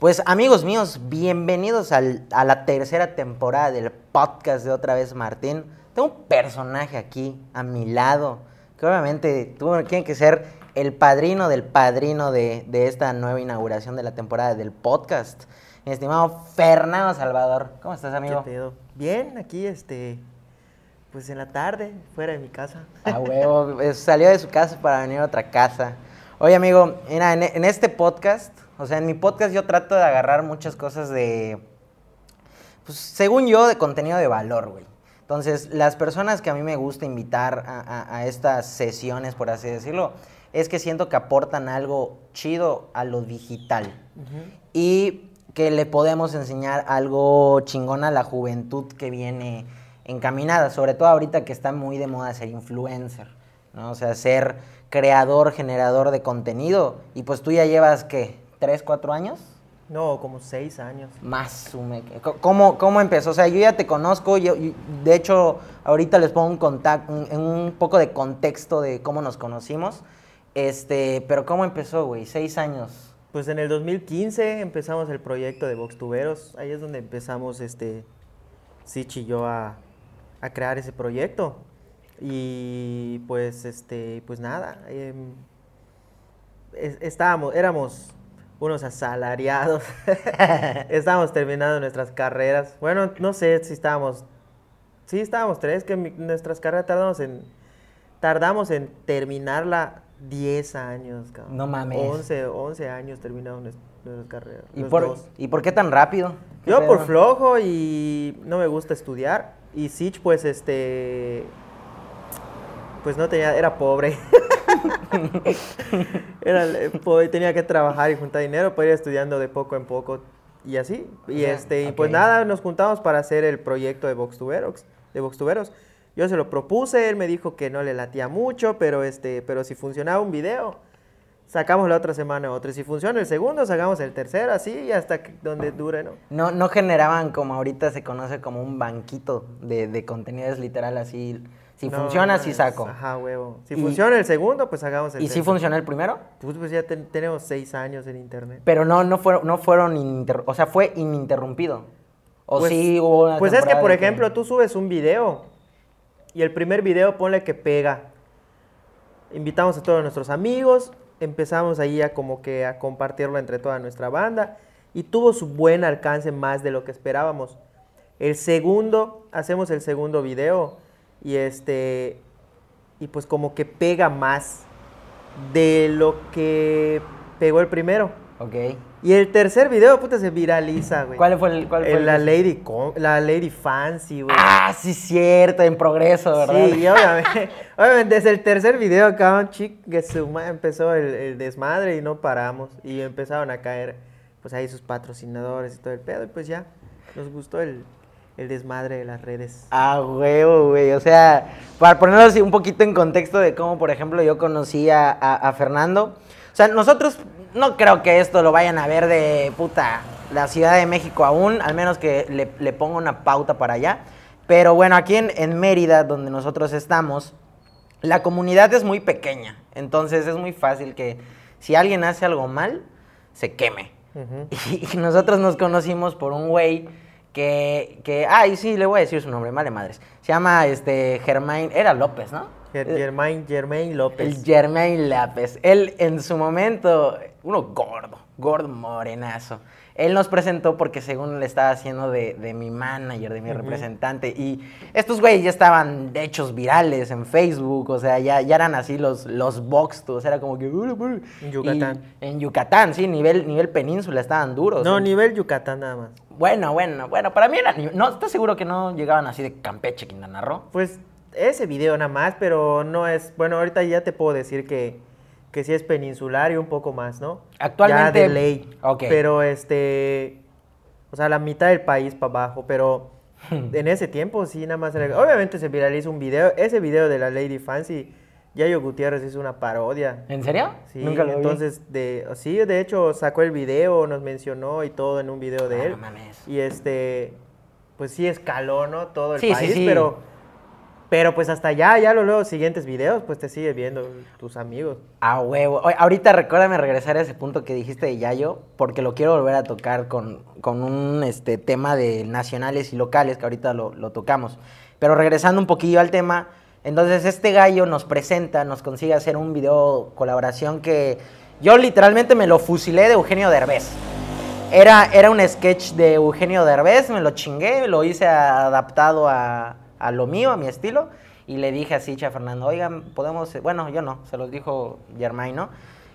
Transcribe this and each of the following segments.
Pues amigos míos, bienvenidos al- a la tercera temporada del podcast de Otra vez Martín. Tengo un personaje aquí a mi lado, que obviamente tuvo- tiene que ser el padrino del padrino de, de esta nueva inauguración de la temporada del podcast. Mi estimado Fernando Salvador. ¿Cómo estás, amigo? ¿Qué pedo? Bien, aquí, este, pues en la tarde, fuera de mi casa. A huevo, eh, salió de su casa para venir a otra casa. Oye, amigo, mira, en, en este podcast, o sea, en mi podcast yo trato de agarrar muchas cosas de, pues, según yo, de contenido de valor, güey. Entonces, las personas que a mí me gusta invitar a, a- a estas sesiones, por así decirlo, es que siento que aportan algo chido a lo digital y que le podemos enseñar algo chingón a la juventud que viene encaminada, sobre todo ahorita que está muy de moda ser influencer, ¿no? O sea, ser creador, generador de contenido. Y pues tú ya llevas, ¿qué? ¿Tres, cuatro años? No, como seis años. Más, sume. ¿Cómo, ¿Cómo empezó? O sea, yo ya te conozco, yo, yo- de hecho, ahorita les pongo un, contact, un, un poco de contexto de cómo nos conocimos. Este, pero ¿cómo empezó, güey? Seis años. Pues en el 2015 empezamos el proyecto de Voxtuberos. Ahí es donde empezamos, este, Sich y yo a, a crear ese proyecto. Y pues, este, pues nada, em, es- estábamos, éramos unos asalariados. estábamos terminando nuestras carreras. Bueno, no sé si estábamos, sí estábamos tres, que mi- nuestras carreras tardamos en, tardamos en terminarla 10 años, cabrón. No mames. 11, 11 años terminamos nues- nuestras carreras. ¿Y por, dos. ¿Y por qué tan rápido? ¿Qué Yo por flojo y no me gusta estudiar. Y Sich, pues, este. Pues no tenía, era pobre. era eh, pobre, tenía que trabajar y juntar dinero para ir estudiando de poco en poco y así. Y este, pues ok. nada, nos juntamos para hacer el proyecto de Voxtuberos, de Voxtuberos. Yo se lo propuse, él me dijo que no le latía mucho, pero este, pero si funcionaba un video, sacamos la otra semana otro. Si funciona el segundo, sacamos el tercero, así y hasta que- donde dure, ¿no? No, no generaban como ahorita se conoce como un banquito de, de contenidos literal así. Si No, funciona, no, sí saco. Ajá, huevo. Si Y- funciona el segundo, pues hagamos el ¿Y si funcionó el primero? Pues, pues ya ten- tenemos seis años en internet. Pero no, no fueron, no fueron o sea, fue ininterrumpido. O Pues- sí hubo una Pues es que, por ejemplo, tú subes un video y el primer video ponle que pega. Invitamos a todos nuestros amigos, empezamos ahí a como que a compartirlo entre toda nuestra banda y tuvo su buen alcance más de lo que esperábamos. El segundo, hacemos el segundo video y este y pues como que pega más de lo que pegó el primero. Ok. Y el tercer video, puta, se viraliza, güey. ¿Cuál fue el cuál fue el la que- Lady Con- la Lady Fancy, güey. Ah, sí, cierto, en progreso, ¿verdad? Sí, y obviamente, obviamente desde el tercer video acá, chic, que su ma- empezó el, el desmadre y no paramos. Y empezaron a caer, pues ahí sus patrocinadores y todo el pedo. Y pues ya, nos gustó el, el desmadre de las redes. Ah, huevo, güey. O sea, para ponerlo así un poquito en contexto de cómo, por ejemplo, yo conocí a, a- a Fernando. O sea, nosotros no creo que esto lo vayan a ver de puta la Ciudad de México aún, al menos que le, le ponga una pauta para allá. Pero bueno, aquí en, en Mérida, donde nosotros estamos, la comunidad es muy pequeña. Entonces es muy fácil que si alguien hace algo mal, se queme. Y, y nosotros nos conocimos por un güey que, que, ay, sí, le voy a decir su nombre, vale madres. Se llama, este, Germain, era López, ¿no? Ger- Germain, Germain López. El Germain López. Él, en su momento, uno gordo, gordo morenazo. Él nos presentó porque según le estaba haciendo de, de mi manager, de mi representante. Y estos güeyes ya estaban de hechos virales en Facebook. O sea, ya, ya eran así los, los box tours. Era como que... En Yucatán. Y en Yucatán, sí, nivel, nivel península estaban duros. no, nivel Yucatán nada más. Bueno, bueno, bueno, para mí era... ni- No, ¿estás seguro que no llegaban así de Campeche, Quintana Roo? Pues ese video nada más, pero no es. Bueno, ahorita ya te puedo decir que, que sí es peninsular y un poco más, ¿no? Actualmente- Ya de ley. Ok. Pero este. O sea, la mitad del país para abajo, pero en ese tiempo sí, nada más. era- Obviamente se viraliza un video. Ese video de la Lady Fancy, Yayo Gutiérrez hizo una parodia. ¿En serio? Sí, Nunca lo vi. entonces, de, sí, de hecho sacó el video, nos mencionó y todo en un video de Ah, él. no mames. Y este, pues sí escaló, ¿no? Todo el Sí, sí, país, sí. pero Pero pues hasta ya, ya lo luego siguientes videos, pues te sigue viendo tus amigos. A huevo. Ahorita recuérdame regresar a ese punto que dijiste de Yayo, porque lo quiero volver a tocar con, con un este, tema de nacionales y locales, que ahorita lo, lo tocamos. Pero regresando un poquillo al tema, entonces este gallo nos presenta, nos consigue hacer un video colaboración que yo literalmente me lo fusilé de Eugenio Derbez. Era, era un sketch de Eugenio Derbez, me lo chingué, lo hice adaptado a, a lo mío, a mi estilo, y le dije así a Fernando, oigan, podemos, bueno, yo no, se los dijo Germain, ¿no?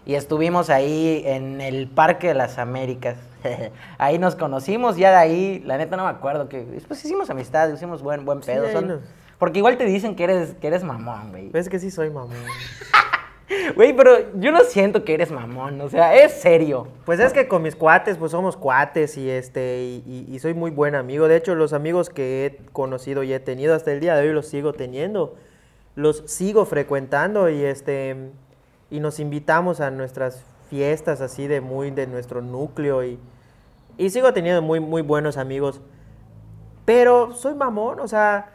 Y estuvimos ahí en el Parque de las Américas. ahí nos conocimos, ya de ahí, la neta no me acuerdo, que pues hicimos amistad, hicimos buen, buen pedo. ahí son- Porque igual te dicen que eres, que eres mamón, güey. Ves que sí soy mamón. Güey, pero yo no siento que eres mamón, o sea, es serio. Pues es que con mis cuates, pues somos cuates y este, y, y- y soy muy buen amigo. De hecho, los amigos que he conocido y he tenido hasta el día de hoy los sigo teniendo. Los sigo frecuentando y este, y nos invitamos a nuestras fiestas así de muy de nuestro núcleo y, y sigo teniendo muy, muy buenos amigos. Pero soy mamón, o sea,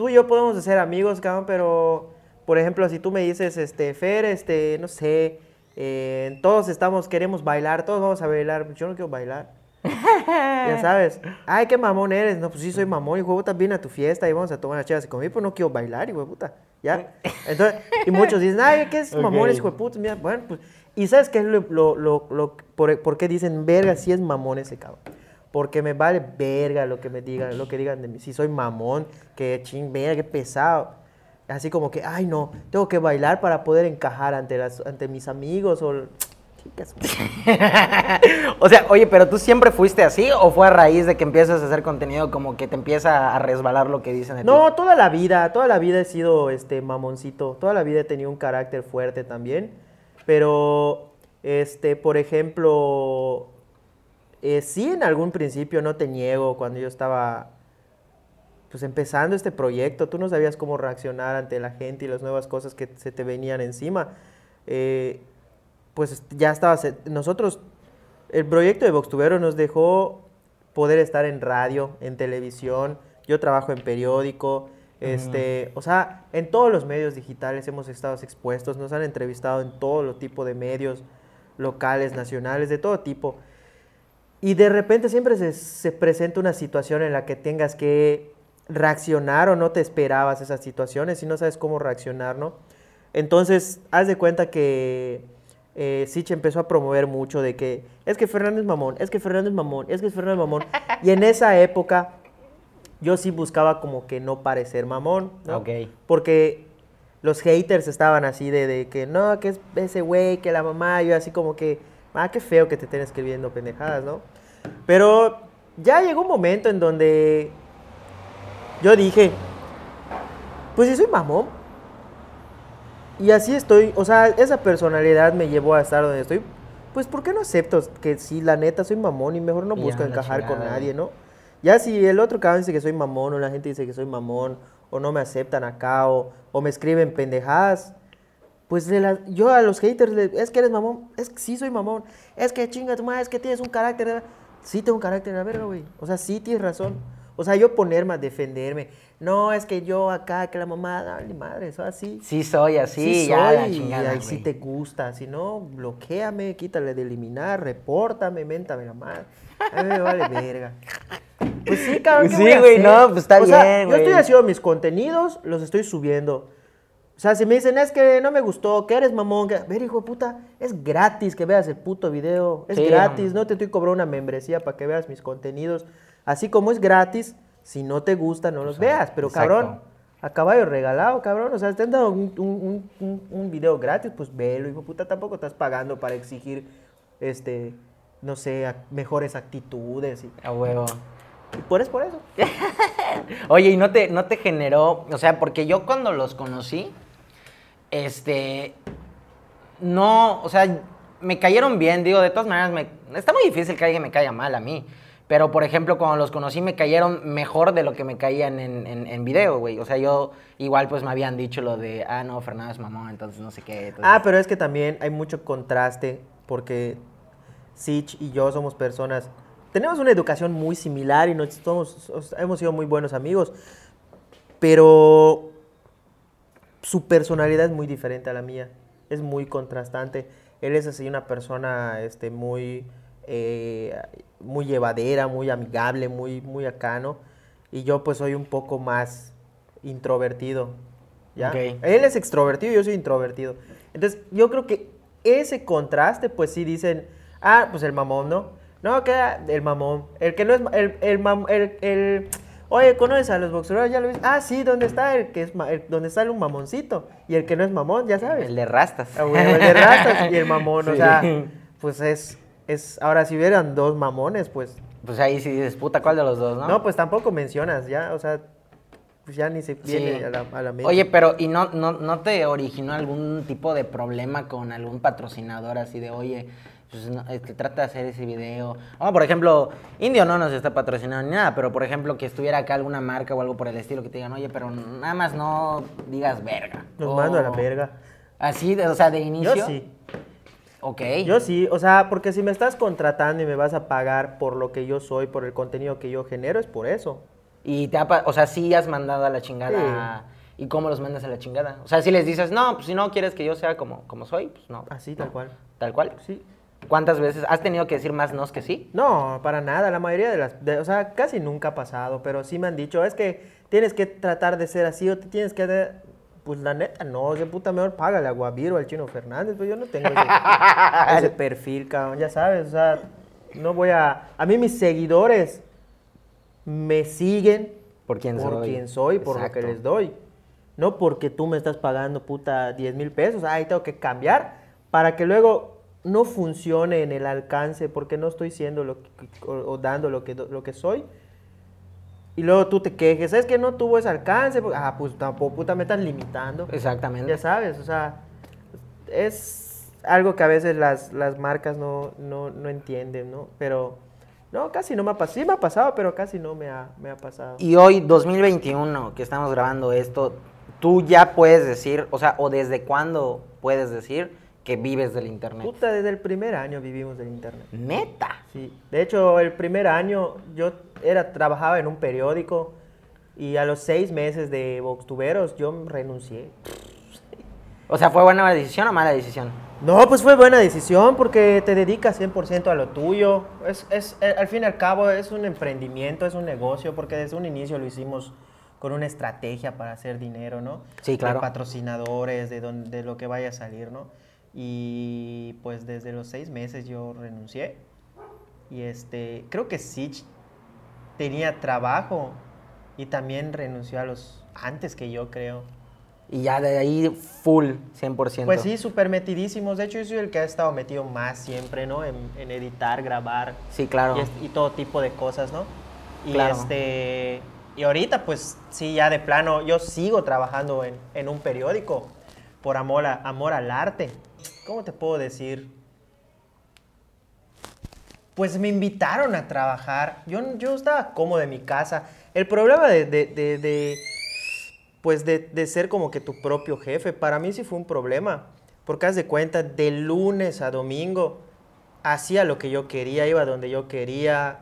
tú y yo podemos ser amigos, cabrón, pero, por ejemplo, si tú me dices, este, Fer, este, no sé, eh, todos estamos, queremos bailar, todos vamos a bailar, yo no quiero bailar. ya sabes, ay, qué mamón eres, no, pues sí soy mamón, y puta, viene a tu fiesta y vamos a tomar las chivas conmigo, pero no quiero bailar, hijo puta, ¿ya? Entonces, y muchos dicen, ay, ¿qué es mamón, hijo puta? Mira, bueno, pues, y ¿sabes qué es lo, lo, lo, lo- por, por qué dicen, verga, sí es mamón ese cabrón? Porque me vale verga lo que me digan, lo que digan de mí. Si soy mamón, que ching, verga, qué pesado. Así como que, ay no, tengo que bailar para poder encajar ante, las, ante mis amigos o... Chicas, o sea, oye, pero tú siempre fuiste así o fue a raíz de que empiezas a hacer contenido como que te empieza a resbalar lo que dicen de ti? No, toda la vida, toda la vida he sido este mamoncito, toda la vida he tenido un carácter fuerte también, pero este, por ejemplo, eh, sí en algún principio no te niego cuando yo estaba pues empezando este proyecto, tú no sabías cómo reaccionar ante la gente y las nuevas cosas que se te venían encima. Eh, pues ya estaba, se- nosotros, el proyecto de Voxtubero nos dejó poder estar en radio, en televisión, yo trabajo en periódico, este, o sea, en todos los medios digitales hemos estado expuestos, nos han entrevistado en todo tipo de medios locales, nacionales, de todo tipo. Y de repente siempre se, se presenta una situación en la que tengas que reaccionar o no te esperabas esas situaciones y no sabes cómo reaccionar, ¿no? Entonces, haz de cuenta que eh, Sich empezó a promover mucho de que es que Fernando es mamón, es que Fernando es mamón, es que Fernando es mamón. Y en esa época yo sí buscaba como que no parecer mamón, ¿no? Ok. Porque los haters estaban así de, de que no, que es ese güey, que la mamá, yo así como que, ah, qué feo que te estén escribiendo pendejadas, ¿no? Pero ya llegó un momento en donde yo dije, pues si soy mamón. Y así estoy, o sea, esa personalidad me llevó a estar donde estoy. Pues, ¿por qué no acepto que sí, la neta, soy mamón y mejor no busco encajar con nadie. ¿no? Ya si el otro cabrón dice que soy mamón o la gente dice que soy mamón o no me aceptan acá o, o me escriben pendejadas, pues de la- yo a los haters, le- es que eres mamón, es que sí soy mamón, es que chinga tu madre, es que tienes un carácter, de- sí tengo un carácter de la verga, güey, o sea, sí tienes razón. O sea, yo ponerme a defenderme, no, es que yo acá, que la mamá, dale madre, eso así. Sí soy así, Sí ya la soy, y sí güey. te gusta, si no, bloqueame, quítale de eliminar, repórtame, méntame la madre. A mí me vale verga. Pues sí, cabrón. ¿qué Sí, güey, no, pues está O sea, bien, Yo estoy haciendo mis contenidos, los estoy subiendo. O sea, si me dicen, es que no me gustó, que eres mamón, que... ver, hijo de puta, es gratis que veas el puto video. Es Sí, gratis, no. no te estoy cobrando una membresía para que veas mis contenidos. Así como es gratis, si no te gusta, no los veas. Pero exacto. cabrón, a caballo regalado, cabrón. O sea, te han dado un, un- un- un- video gratis, pues velo, hijo de puta. Tampoco estás pagando para exigir, este, no sé, mejores actitudes. Y, A huevo. y por es por eso. Oye, ¿y no te, no te generó, o sea, porque yo cuando los conocí, este, no, o sea, me cayeron bien, digo, de todas maneras, me, está muy difícil que alguien me caiga mal a mí. Pero, por ejemplo, cuando los conocí me cayeron mejor de lo que me caían en, en, video, güey. O sea, yo igual pues me habían dicho lo de, ah, no, Fernando es mamón, entonces no sé qué. entonces- Ah, pero es que también hay mucho contraste porque Sich y yo somos personas, tenemos una educación muy similar y nos somos, os- hemos sido muy buenos amigos, pero su personalidad es muy diferente a la mía. Es muy contrastante. Él es así una persona este, muy, eh, muy llevadera, muy amigable, muy, muy acano. Y yo pues soy un poco más introvertido. ¿ya? Él es extrovertido y yo soy introvertido. Entonces yo creo que ese contraste pues sí dicen, ah, pues el mamón, ¿no? No, que el mamón. El que no es, el, el, mam- el, el- Oye, ¿conoces a los boxeadores? ¿Ya lo viste? Ah, sí, ¿dónde está el que es el- donde sale un mamoncito? Y el que no es mamón, ya sabes. El de rastas. Ah, el de ratas y el mamón, o sea, pues es, es, ahora si hubieran dos mamones, pues, Pues ahí sí dices, puta, ¿cuál de los dos, no? no, pues tampoco mencionas, ya, o sea, pues ya ni se viene Sí. a la, a la mente. Oye, pero ¿y no, no, no te originó algún tipo de problema con algún patrocinador así de, oye, pues no, trata de hacer ese video? Oh, por ejemplo, Indio no nos está patrocinando ni nada, pero por ejemplo que estuviera acá alguna marca o algo por el estilo que te digan, oye, pero nada más no digas verga. Nos mando a la verga. Así, de- o sea, de Yo inicio. sí, Ok. yo sí, o sea, porque si me estás contratando y me vas a pagar por lo que yo soy, por el contenido que yo genero, es por eso. Y te ha, o sea, sí has mandado a la chingada. ¿Y cómo los mandas a la chingada? O sea, si les dices, no, pues si no quieres que yo sea como, como soy, pues no. Así, tal cual. Tal cual. Sí. ¿Cuántas veces has tenido que decir más nos que sí? No, para nada, la mayoría de las, de- o sea, casi nunca ha pasado, pero sí me han dicho, es que tienes que tratar de ser así o te tienes que, de- pues la neta, no, de puta mejor págale a Guaviro, al Chino Fernández, pues yo no tengo ese, ese perfil, cabrón, ya sabes, o sea, no voy a, a mí mis seguidores me siguen Por quién por soy. quien soy, por lo que les doy. No porque tú me estás pagando puta 10 mil pesos, ahí tengo que cambiar para que luego no funcione en el alcance porque no estoy siendo lo que- o, o dando lo que, lo que soy. Y luego tú te quejes, es que no tuvo ese alcance, ah, pues tampoco puta me estás limitando. Exactamente. Ya sabes, o sea, es algo que a veces las, las marcas no, no, no entienden, ¿no? Pero, no, casi no me ha pasado. Sí me ha pasado, pero casi no me ha, me ha pasado. Y hoy, 2021, que estamos grabando esto, tú ya puedes decir, o sea, o desde cuándo puedes decir que vives del internet. Puta, desde el primer año vivimos del internet. Neta. Sí. De hecho, el primer año yo era, trabajaba en un periódico y a los seis meses de Voxtuberos yo renuncié. O sea, ¿fue buena decisión o mala decisión? No, pues fue buena decisión porque te dedicas 100% a lo tuyo. Es, es, eh, al fin y al cabo es un emprendimiento, es un negocio, porque desde un inicio lo hicimos con una estrategia para hacer dinero, ¿no? Sí, claro. De patrocinadores, de, don- de lo que vaya a salir, ¿no? Y pues desde los seis meses yo renuncié. Y este, creo que Sitch tenía trabajo y también renunció a los antes que yo, creo. Y ya de ahí full, 100%. Pues sí, súper metidísimos. De hecho, yo soy el que ha estado metido más siempre, ¿no? En, en editar, grabar Sí, claro. y, y todo tipo de cosas, ¿no? Y Claro. este. Y ahorita, pues sí, ya de plano, yo sigo trabajando en, en un periódico por amor, a- amor al arte. ¿Cómo te puedo decir? Pues me invitaron a trabajar. Yo, yo estaba cómodo en mi casa. El problema de, de- de- de, pues de, ser como que tu propio jefe, para mí sí fue un problema. Porque haz de cuenta, de lunes a domingo, hacía lo que yo quería, iba donde yo quería,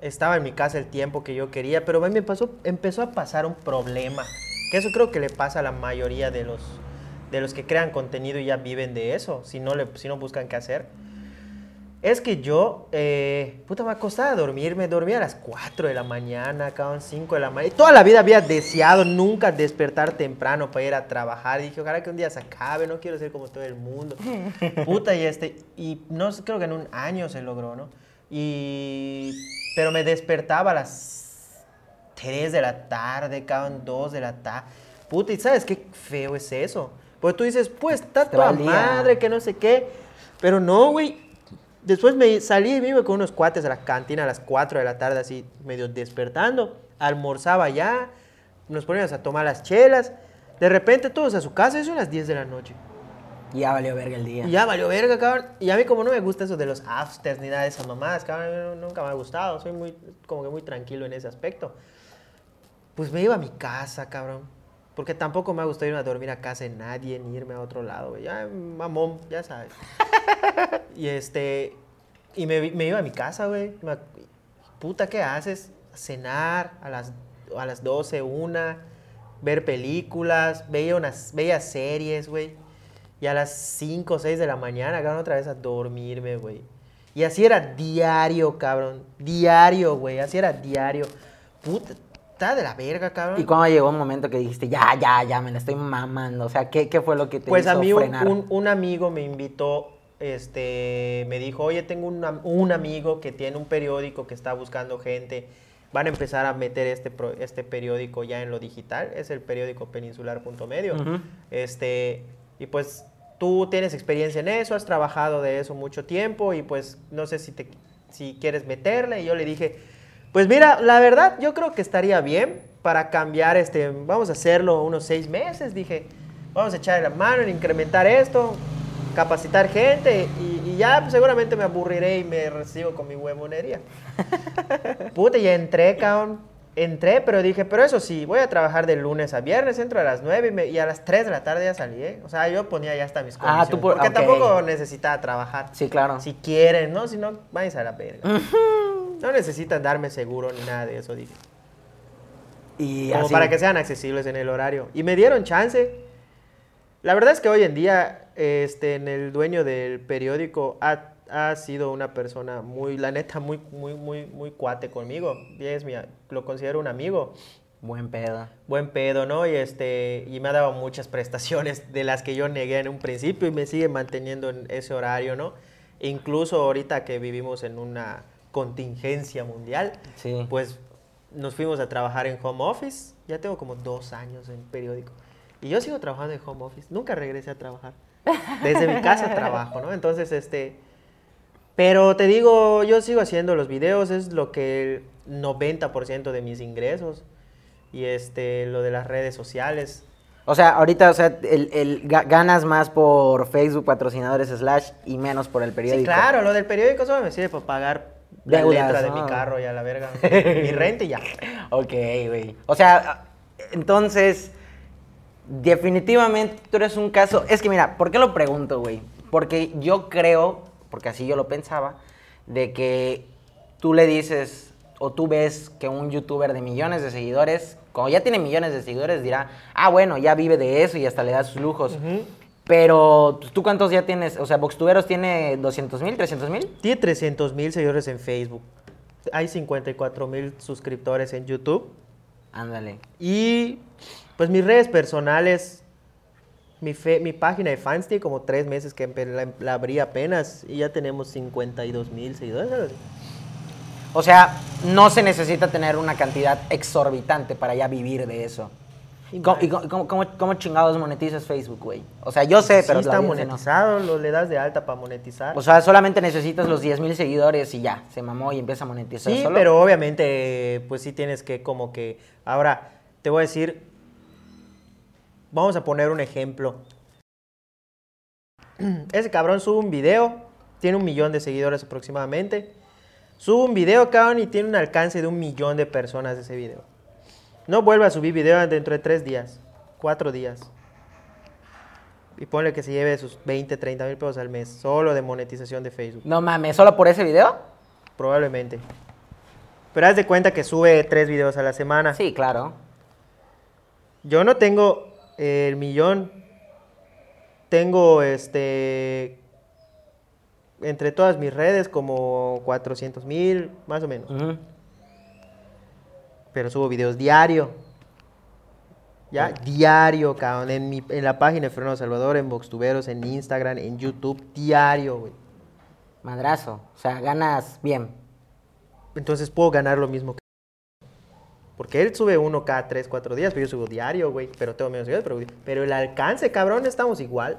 estaba en mi casa el tiempo que yo quería, pero a mí me pasó, empezó a pasar un problema, que eso creo que le pasa a la mayoría de los, de los que crean contenido y ya viven de eso, si no, le, si no buscan qué hacer. Es que yo, eh, puta, me costaba dormirme, dormía a las 4 de la mañana, acaban 5 de la mañana. Y toda la vida había deseado nunca despertar temprano para ir a trabajar. Y dije, ojalá que un día se acabe, no quiero ser como todo el mundo. Puta, y este, y no creo que en un año se logró, ¿no? Y, pero me despertaba a las 3 de la tarde, cabrón, 2 de la tarde. Puta, ¿y sabes qué feo es eso? Porque tú dices, pues está toda madre, que no sé qué. Pero no, güey. Después me salí y me iba con unos cuates a la cantina a las 4 de la tarde, así medio despertando. Almorzaba ya, nos poníamos a tomar las chelas. De repente todos a su casa, eso a las 10 de la noche. Ya valió verga el día. Ya valió verga, cabrón. Y a mí como no me gusta eso de los afters ni nada de esas mamadas, cabrón, nunca me ha gustado. Soy muy, como que muy tranquilo en ese aspecto. Pues me iba a mi casa, cabrón. Porque tampoco me ha gustado irme a dormir a casa de nadie, ni irme a otro lado, güey. Ya, mamón, ya sabes. y este, y me, me iba a mi casa, güey. Puta, ¿qué haces? Cenar a las, a las 12, una. ver películas, veía unas, veía series, güey. Y a las 5 o 6 de la mañana, cabrón, otra vez a dormirme, güey. Y así era diario, cabrón. Diario, güey. Así era diario. Puta, está de la verga, cabrón. ¿Y cuando llegó un momento que dijiste, ya, ya, ya, me la estoy mamando? O sea, ¿qué, qué fue lo que te Pues hizo a mí un, frenar? un- un amigo me invitó, este, me dijo, oye, tengo un, un amigo que tiene un periódico que está buscando gente. Van a empezar a meter este, este periódico ya en lo digital. Es el periódico peninsular.medio. Ujú. Este, y pues tú tienes experiencia en eso, has trabajado de eso mucho tiempo y pues no sé si, te, si quieres meterle. Y yo le dije, pues mira, la verdad yo creo que estaría bien para cambiar, este, vamos a hacerlo unos seis meses, dije, vamos a echarle la mano en incrementar esto, capacitar gente y, y ya pues, seguramente me aburriré y me recibo con mi huevonería. Puta, ya entré, cabrón. Entré, pero dije, pero eso sí, voy a trabajar de lunes a viernes, entro a las 9 y, me- y a las 3 de la tarde ya salí, ¿eh? O sea, yo ponía ya hasta mis Ah, condiciones. tú por- porque tampoco necesitaba trabajar. Sí, claro. Si quieren, ¿no? Si no, váyanse a la verga. No necesitan darme seguro ni nada de eso, dije. Y Como así- para que sean accesibles en el horario. Y me dieron chance. La verdad es que hoy en día, este, en el dueño del periódico ha, ha sido una persona muy, la neta, muy, muy, muy, muy cuate conmigo. Y es mi, lo considero un amigo. Buen pedo. Buen pedo, ¿no? Y este, y me ha dado muchas prestaciones de las que yo negué en un principio y me sigue manteniendo en ese horario, ¿no? Incluso ahorita que vivimos en una contingencia mundial, Sí. pues nos fuimos a trabajar en home office. Ya tengo como dos años en periódico. Y yo sigo trabajando en home office. Nunca regresé a trabajar. Desde mi casa trabajo, ¿no? Entonces, este... Pero te digo, yo sigo haciendo los videos. Es lo que el 90% de mis ingresos. Y este, lo de las redes sociales. O sea, ahorita, o sea, el, el ga- ganas más por Facebook patrocinadores slash y menos por el periódico. Sí, claro, lo del periódico solo me sirve para pagar la Deudas, letra de mi carro y a la verga. mi renta y ya. Ok, güey. O sea, entonces, definitivamente tú eres un caso. Es que mira, ¿por qué lo pregunto, güey? Porque yo creo, porque así yo lo pensaba, de que tú le dices o tú ves que un youtuber de millones de seguidores, cuando ya tiene millones de seguidores, dirá, ah, bueno, ya vive de eso y hasta le da sus lujos. Ujú. Pero, ¿tú cuántos ya tienes? O sea, Voxtuberos tiene 200 mil, 300 mil. Tiene 300 mil seguidores en Facebook. Hay 54 mil suscriptores en YouTube. Ándale. Y pues mis redes personales, mi, fe- mi página de fans tiene como tres meses que la, la abrí apenas y ya tenemos 52 mil seguidores. O sea, no se necesita tener una cantidad exorbitante para ya vivir de eso. Y ¿Cómo, y cómo- cómo- chingados monetizas Facebook, güey? O sea, yo sé, Sí pero está no. monetizado, lo le das de alta para monetizar. O sea, solamente necesitas los 10 mil seguidores y ya, se mamó y empieza a monetizar Sí, solo. pero obviamente, pues sí tienes que como que... Ahora, te voy a decir, vamos a poner un ejemplo. Ese cabrón sube un video, tiene un millón de seguidores aproximadamente. Sube un video, cabrón, y tiene un alcance de un millón de personas ese video. No vuelve a subir video dentro de tres días, cuatro días. Y ponle que se lleve sus 20, 30 mil pesos al mes, solo de monetización de Facebook. No mames, ¿solo por ese video? Probablemente. Pero haz de cuenta que sube tres videos a la semana. Sí, claro. Yo no tengo el millón. Tengo este. Entre todas mis redes, como 400 mil, más o menos. Pero subo videos diario. Ya, diario, cabrón. En, mi, en la página de Fernando Salvador, en Voxtuberos, en Instagram, en YouTube, diario, güey. Madrazo. O sea, ganas bien. Entonces puedo ganar lo mismo que. Porque él sube uno cada 3, 4 días, pero yo subo diario, güey. Pero tengo menos videos, pero, pero el alcance, cabrón, estamos igual.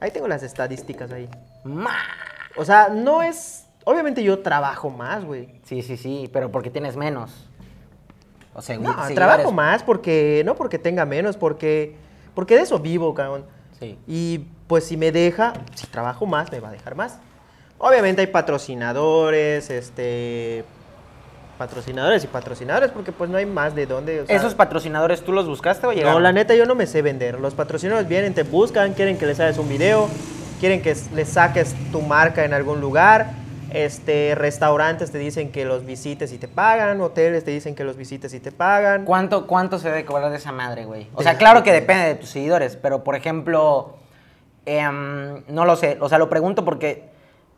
Ahí tengo las estadísticas ahí. O sea, no es. Obviamente yo trabajo más, güey. Sí, sí, sí, pero porque tienes menos. O sea, No, trabajo más porque. No porque tenga menos, porque. Porque de eso vivo, cabrón. Sí. Y pues si me deja, si trabajo más, me va a dejar más. Obviamente hay patrocinadores, este. Patrocinadores y patrocinadores, porque pues no hay más de dónde. o sea, ¿Esos patrocinadores tú los buscaste o llegaron? No, la neta yo no me sé vender. Los patrocinadores vienen, te buscan, quieren que les hagas un video, quieren que les saques tu marca en algún lugar. Este, restaurantes te dicen que los visites y te pagan, hoteles te dicen que los visites y te pagan. ¿Cuánto, cuánto se debe cobrar de esa madre, güey? O sea, claro que depende de tus seguidores, pero por ejemplo, em, no lo sé. O sea, lo pregunto porque,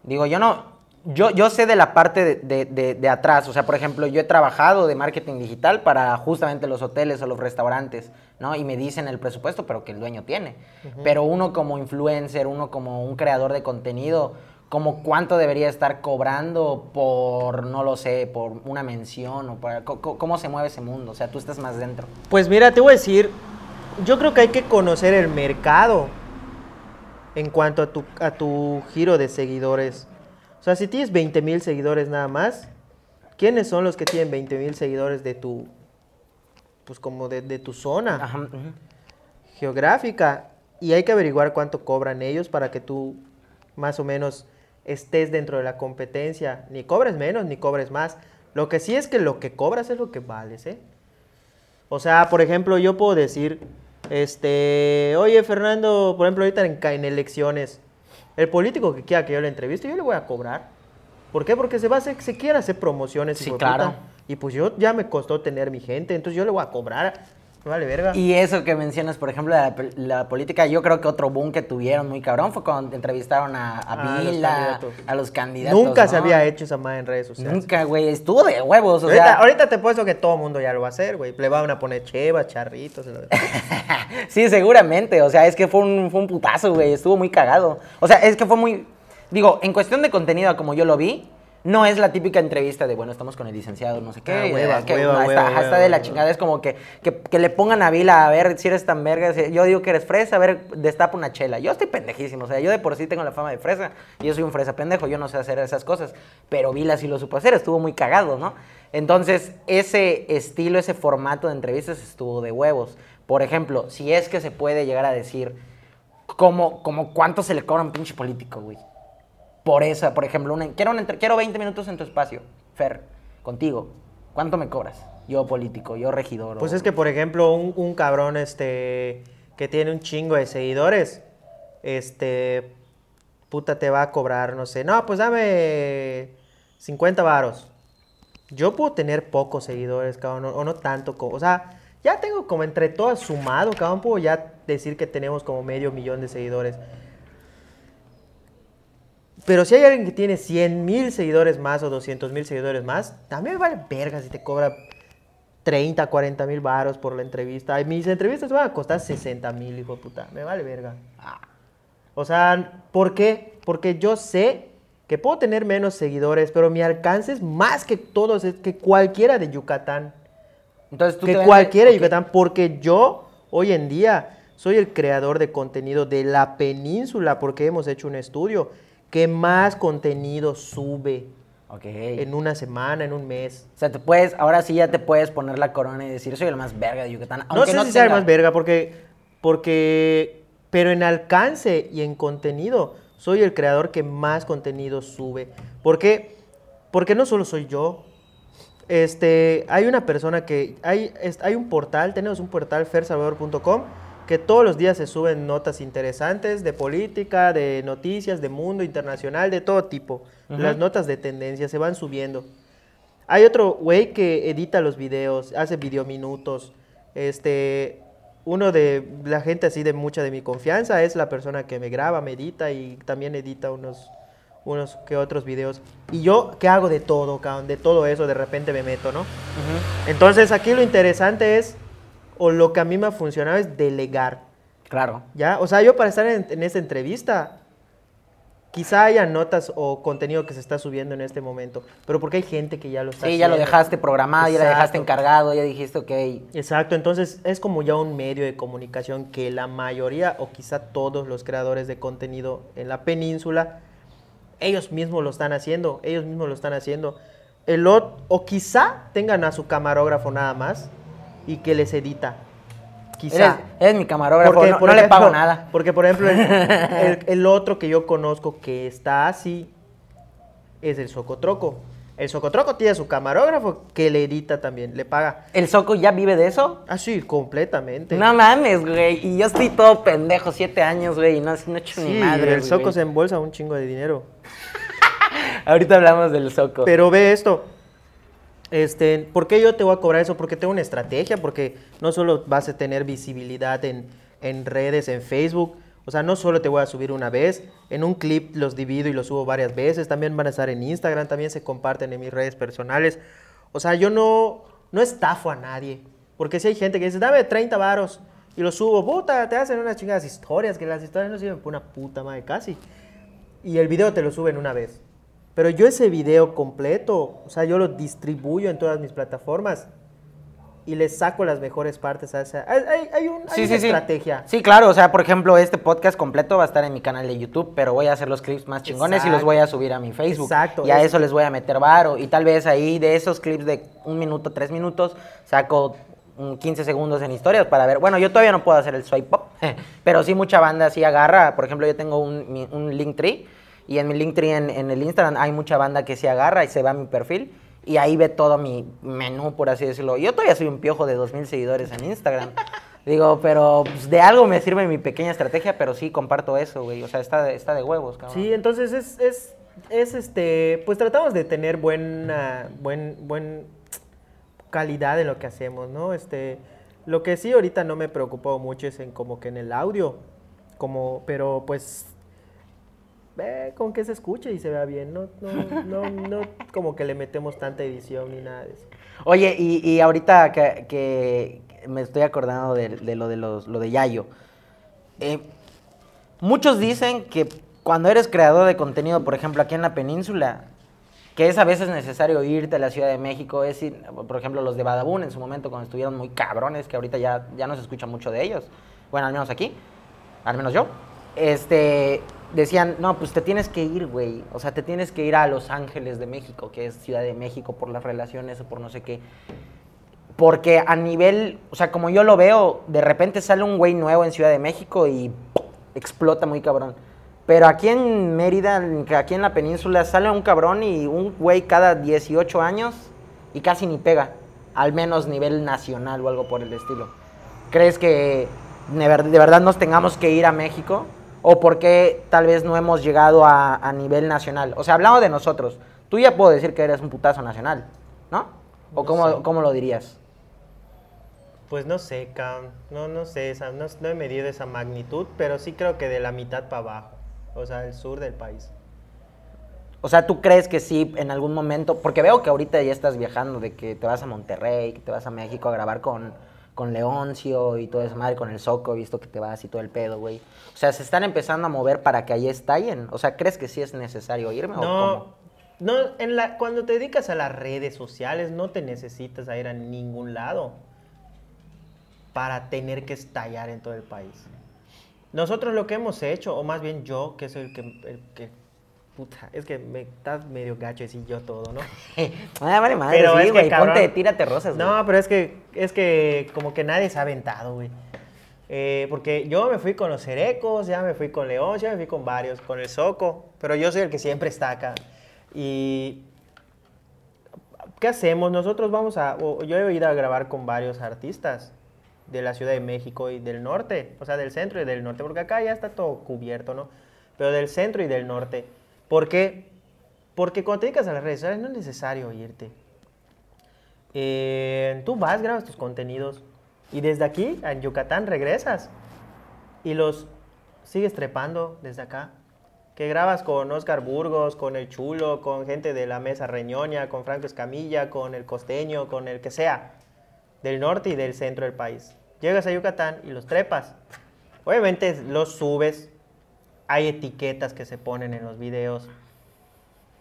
digo, yo no, yo, yo sé de la parte de, de- de- de atrás. O sea, por ejemplo, yo he trabajado de marketing digital para justamente los hoteles o los restaurantes, ¿no? Y me dicen el presupuesto, pero que el dueño tiene. Pero uno como influencer, uno como un creador de contenido, como cuánto debería estar cobrando por, no lo sé, por una mención o por, cómo se mueve ese mundo. O sea, tú estás más dentro. Pues mira, te voy a decir, yo creo que hay que conocer el mercado en cuanto a tu, a tu giro de seguidores. O sea, si tienes 20 mil seguidores nada más, ¿quiénes son los que tienen 20 mil seguidores de tu, pues como de, de tu zona Ajá, geográfica? Y hay que averiguar cuánto cobran ellos para que tú más o menos estés dentro de la competencia. Ni cobres menos, ni cobres más. Lo que sí es que lo que cobras es lo que vales, ¿eh? O sea, por ejemplo, yo puedo decir, este, oye Fernando, por ejemplo, ahorita en, en elecciones, el político que quiera que yo le entreviste, yo le voy a cobrar. ¿Por qué? Porque se va a hacer, se quiere hacer promociones. Sí, de puta. claro. Y pues yo ya me costó tener mi gente, entonces yo le voy a cobrar. Vale verga. Y eso que mencionas, por ejemplo, de la, pol- la política, yo creo que otro boom que tuvieron muy cabrón fue cuando entrevistaron a, a Ah, los Vila, a los candidatos. Nunca se había hecho esa madre en redes sociales. Nunca, güey, estuvo de huevos, o ahorita, sea. ahorita te puesto que todo el mundo ya lo va a hacer, güey. Le van a poner chevas, charritos. lo- sí, seguramente, o sea, es que fue un, fue un putazo, güey, estuvo muy cagado. O sea, es que fue muy, digo, en cuestión de contenido, como yo lo vi, no es la típica entrevista de, bueno, estamos con el licenciado, no sé qué. Ah, que, hueva, no, hueva, hueva, de la chingada, es como que, que, que le pongan a Vila a ver si eres tan verga. si- Yo digo que eres fresa, a ver, destapa una chela. Yo estoy pendejísimo, o sea, yo de por sí tengo la fama de fresa, y yo soy un fresa pendejo, yo no sé hacer esas cosas, pero Vila sí lo supo hacer, estuvo muy cagado, ¿no? Entonces, ese estilo, ese formato de entrevistas estuvo de huevos. Por ejemplo, si es que se puede llegar a decir como, como cuánto se le cobra a un pinche político, güey. Por esa, por ejemplo, una- quiero, una quiero 20 minutos en tu espacio, Fer, contigo. ¿Cuánto me cobras? Yo político, yo regidor. Pues o- es que, por ejemplo, un, un cabrón este, que tiene un chingo de seguidores, este, puta, te va a cobrar, no sé, no, pues dame 50 varos. Yo puedo tener pocos seguidores, cabrón, o, o no tanto, o sea, ya tengo como entre todas sumado, cabrón, puedo ya decir que tenemos como medio millón de seguidores. Pero si hay alguien que tiene 100 mil seguidores más o 200 mil seguidores más, también vale verga si te cobra 30, 40 mil varos por la entrevista. Ay, mis entrevistas van a costar 60 mil, hijo de puta. Me vale verga. O sea, ¿por qué? Porque yo sé que puedo tener menos seguidores, pero mi alcance es más que todos, es que cualquiera de Yucatán. Entonces tú Que te cualquiera de. Yucatán, porque yo hoy en día soy el creador de contenido de la península, porque hemos hecho un estudio que más contenido sube Ok. en una semana, en un mes. O sea, te puedes, ahora sí ya te puedes poner la corona y decir, soy el más verga de Yucatán. No Aunque sé no si sea el más verga, porque, porque, pero en alcance y en contenido, soy el creador que más contenido sube. ¿Por qué? Porque no solo soy yo. Este, hay una persona que, hay, hay un portal, tenemos un portal fersalvador.com, que todos los días se suben notas interesantes de política, de noticias, de mundo internacional, de todo tipo. Las notas de tendencia se van subiendo. Hay otro güey que edita los videos, hace videominutos. Este, uno de la gente así de mucha de mi confianza es la persona que me graba, me edita y también edita unos, unos que otros videos. Y yo, ¿qué hago de todo, cabrón? De todo eso, de repente me meto, ¿no? Entonces aquí lo interesante es, o lo que a mí me ha funcionado es delegar. Claro. ¿Ya? O sea, yo para estar en, en esta entrevista, quizá haya notas o contenido que se está subiendo en este momento, pero porque hay gente que ya lo está Sí, ya lo dejaste programado, ya lo dejaste Exacto. encargado, ya dijiste, ok. Exacto, entonces es como ya un medio de comunicación que la mayoría o quizá todos los creadores de contenido en la península, ellos mismos lo están haciendo, ellos mismos lo están haciendo. El ot- o quizá tengan a su camarógrafo nada más y que les edita. Eres, Quizá. eres mi camarógrafo, Porque, no, por no le pago nada. Porque, por ejemplo, el, el- el otro que yo conozco que está así es el Socotroco. El Socotroco tiene su camarógrafo que le edita también, le paga. ¿El Soco ya vive de eso? Así, completamente. No mames, güey. Y yo estoy todo pendejo, siete años, güey, y no, no he hecho sí, ni madre. el Soco se embolsa un chingo de dinero. Ahorita hablamos del soco. Pero ve esto. Este, ¿Por qué yo te voy a cobrar eso? Porque tengo una estrategia, porque no solo vas a tener visibilidad en, en redes, en Facebook, o sea, no solo te voy a subir una vez, en un clip los divido y los subo varias veces, también van a estar en Instagram, también se comparten en mis redes personales. O sea, yo no, no estafo a nadie, porque si hay gente que dice, dame 30 varos y lo subo, puta, te hacen unas chingadas historias, que las historias no sirven por una puta madre casi. Y el video te lo suben una vez. Pero yo ese video completo, o sea, yo lo distribuyo en todas mis plataformas y le saco las mejores partes a esa. Hay, hay, hay un, hay una estrategia. Sí. claro, o sea, por ejemplo, este podcast completo va a estar en mi canal de YouTube, pero voy a hacer los clips más chingones y los voy a subir a mi Facebook. Exacto. Y a eso les voy a meter varo. Y tal vez ahí de esos clips de un minuto, tres minutos, saco 15 segundos en historias para ver. Bueno, yo todavía no puedo hacer el swipe pop, pero sí mucha banda sí agarra. Por ejemplo, yo tengo un, un link tree y en mi Linktree en, en el Instagram hay mucha banda que se agarra y se va a mi perfil y ahí ve todo mi menú, por así decirlo. Yo todavía soy un piojo de 2.000 seguidores en Instagram. Digo, pero pues, de algo me sirve mi pequeña estrategia, pero sí comparto eso, güey. O sea, está, está de huevos, cabrón. Sí, entonces es, es, es este, pues tratamos de tener buena, buen, buen calidad en lo que hacemos, ¿no? Este, lo que sí ahorita no me preocupó mucho es en como que en el audio, como, pero pues con que se escuche y se vea bien, no, no, no, no como que le metemos tanta edición ni nada de eso. Oye, y, y ahorita que, que, me estoy acordando de, lo de los, lo de Yayo, eh, muchos dicen que cuando eres creador de contenido, por ejemplo, aquí en la península, que es a veces necesario irte a la Ciudad de México, es por ejemplo, los de Badabun en su momento cuando estuvieron muy cabrones, que ahorita ya, ya no se escucha mucho de ellos, bueno, al menos aquí, al menos yo, este, decían, no, pues te tienes que ir, güey. O sea, te tienes que ir a Los Ángeles de México, que es Ciudad de México, por las relaciones o por no sé qué. Porque a nivel, o sea, como yo lo veo, de repente sale un güey nuevo en Ciudad de México y explota muy cabrón. Pero aquí en Mérida, aquí en la península, sale un cabrón y un güey cada 18 años y casi ni pega. Al menos nivel nacional o algo por el estilo. ¿Crees que de verdad nos tengamos que ir a México? O por qué tal vez no hemos llegado a, nivel nacional. O sea, hablando de nosotros, tú ya puedo decir que eres un putazo nacional, ¿no? ¿O cómo, lo dirías? Pues no sé, Cam, no, no sé, no, no, he medido esa magnitud, pero sí creo que de la mitad para abajo, o sea, el sur del país. O sea, ¿tú crees que sí en algún momento, porque veo que ahorita ya estás viajando, de que te vas a Monterrey, que te vas a México a grabar con, con Leoncio y todo eso, madre, con el Soco, visto que te vas y todo el pedo, güey. O sea, se están empezando a mover para que ahí estallen. O sea, ¿crees que sí es necesario irme no, o cómo? No, en la, cuando te dedicas a las redes sociales no te necesitas ir a ningún lado para tener que estallar en todo el país. Nosotros lo que hemos hecho, o más bien yo, que soy el que, el que Puta, es que me estás medio gacho decir yo todo, ¿no? ah, vale madre, pero sí, güey, ponte, tírate rosas, güey. No, pero es que, es que como que nadie se ha aventado, güey. Eh, porque yo me fui con los Cerecos, ya me fui con León, ya me fui con varios, con el Soco, pero yo soy el que siempre está acá. Y ¿qué hacemos? Nosotros vamos a, yo he ido a grabar con varios artistas de la Ciudad de México y del norte, o sea, del centro y del norte, porque acá ya está todo cubierto, ¿no? Pero del centro y del norte. ¿Por qué? Porque cuando te dedicas a las redes sociales no es necesario irte. Eh, tú vas, grabas tus contenidos y desde aquí, en Yucatán, regresas y los sigues trepando desde acá. Que grabas con Oscar Burgos, con el Chulo, con gente de la Mesa Reñoña, con Franco Escamilla, con el Costeño, con el que sea, del norte y del centro del país. Llegas a Yucatán y los trepas. Obviamente los subes, hay etiquetas que se ponen en los videos.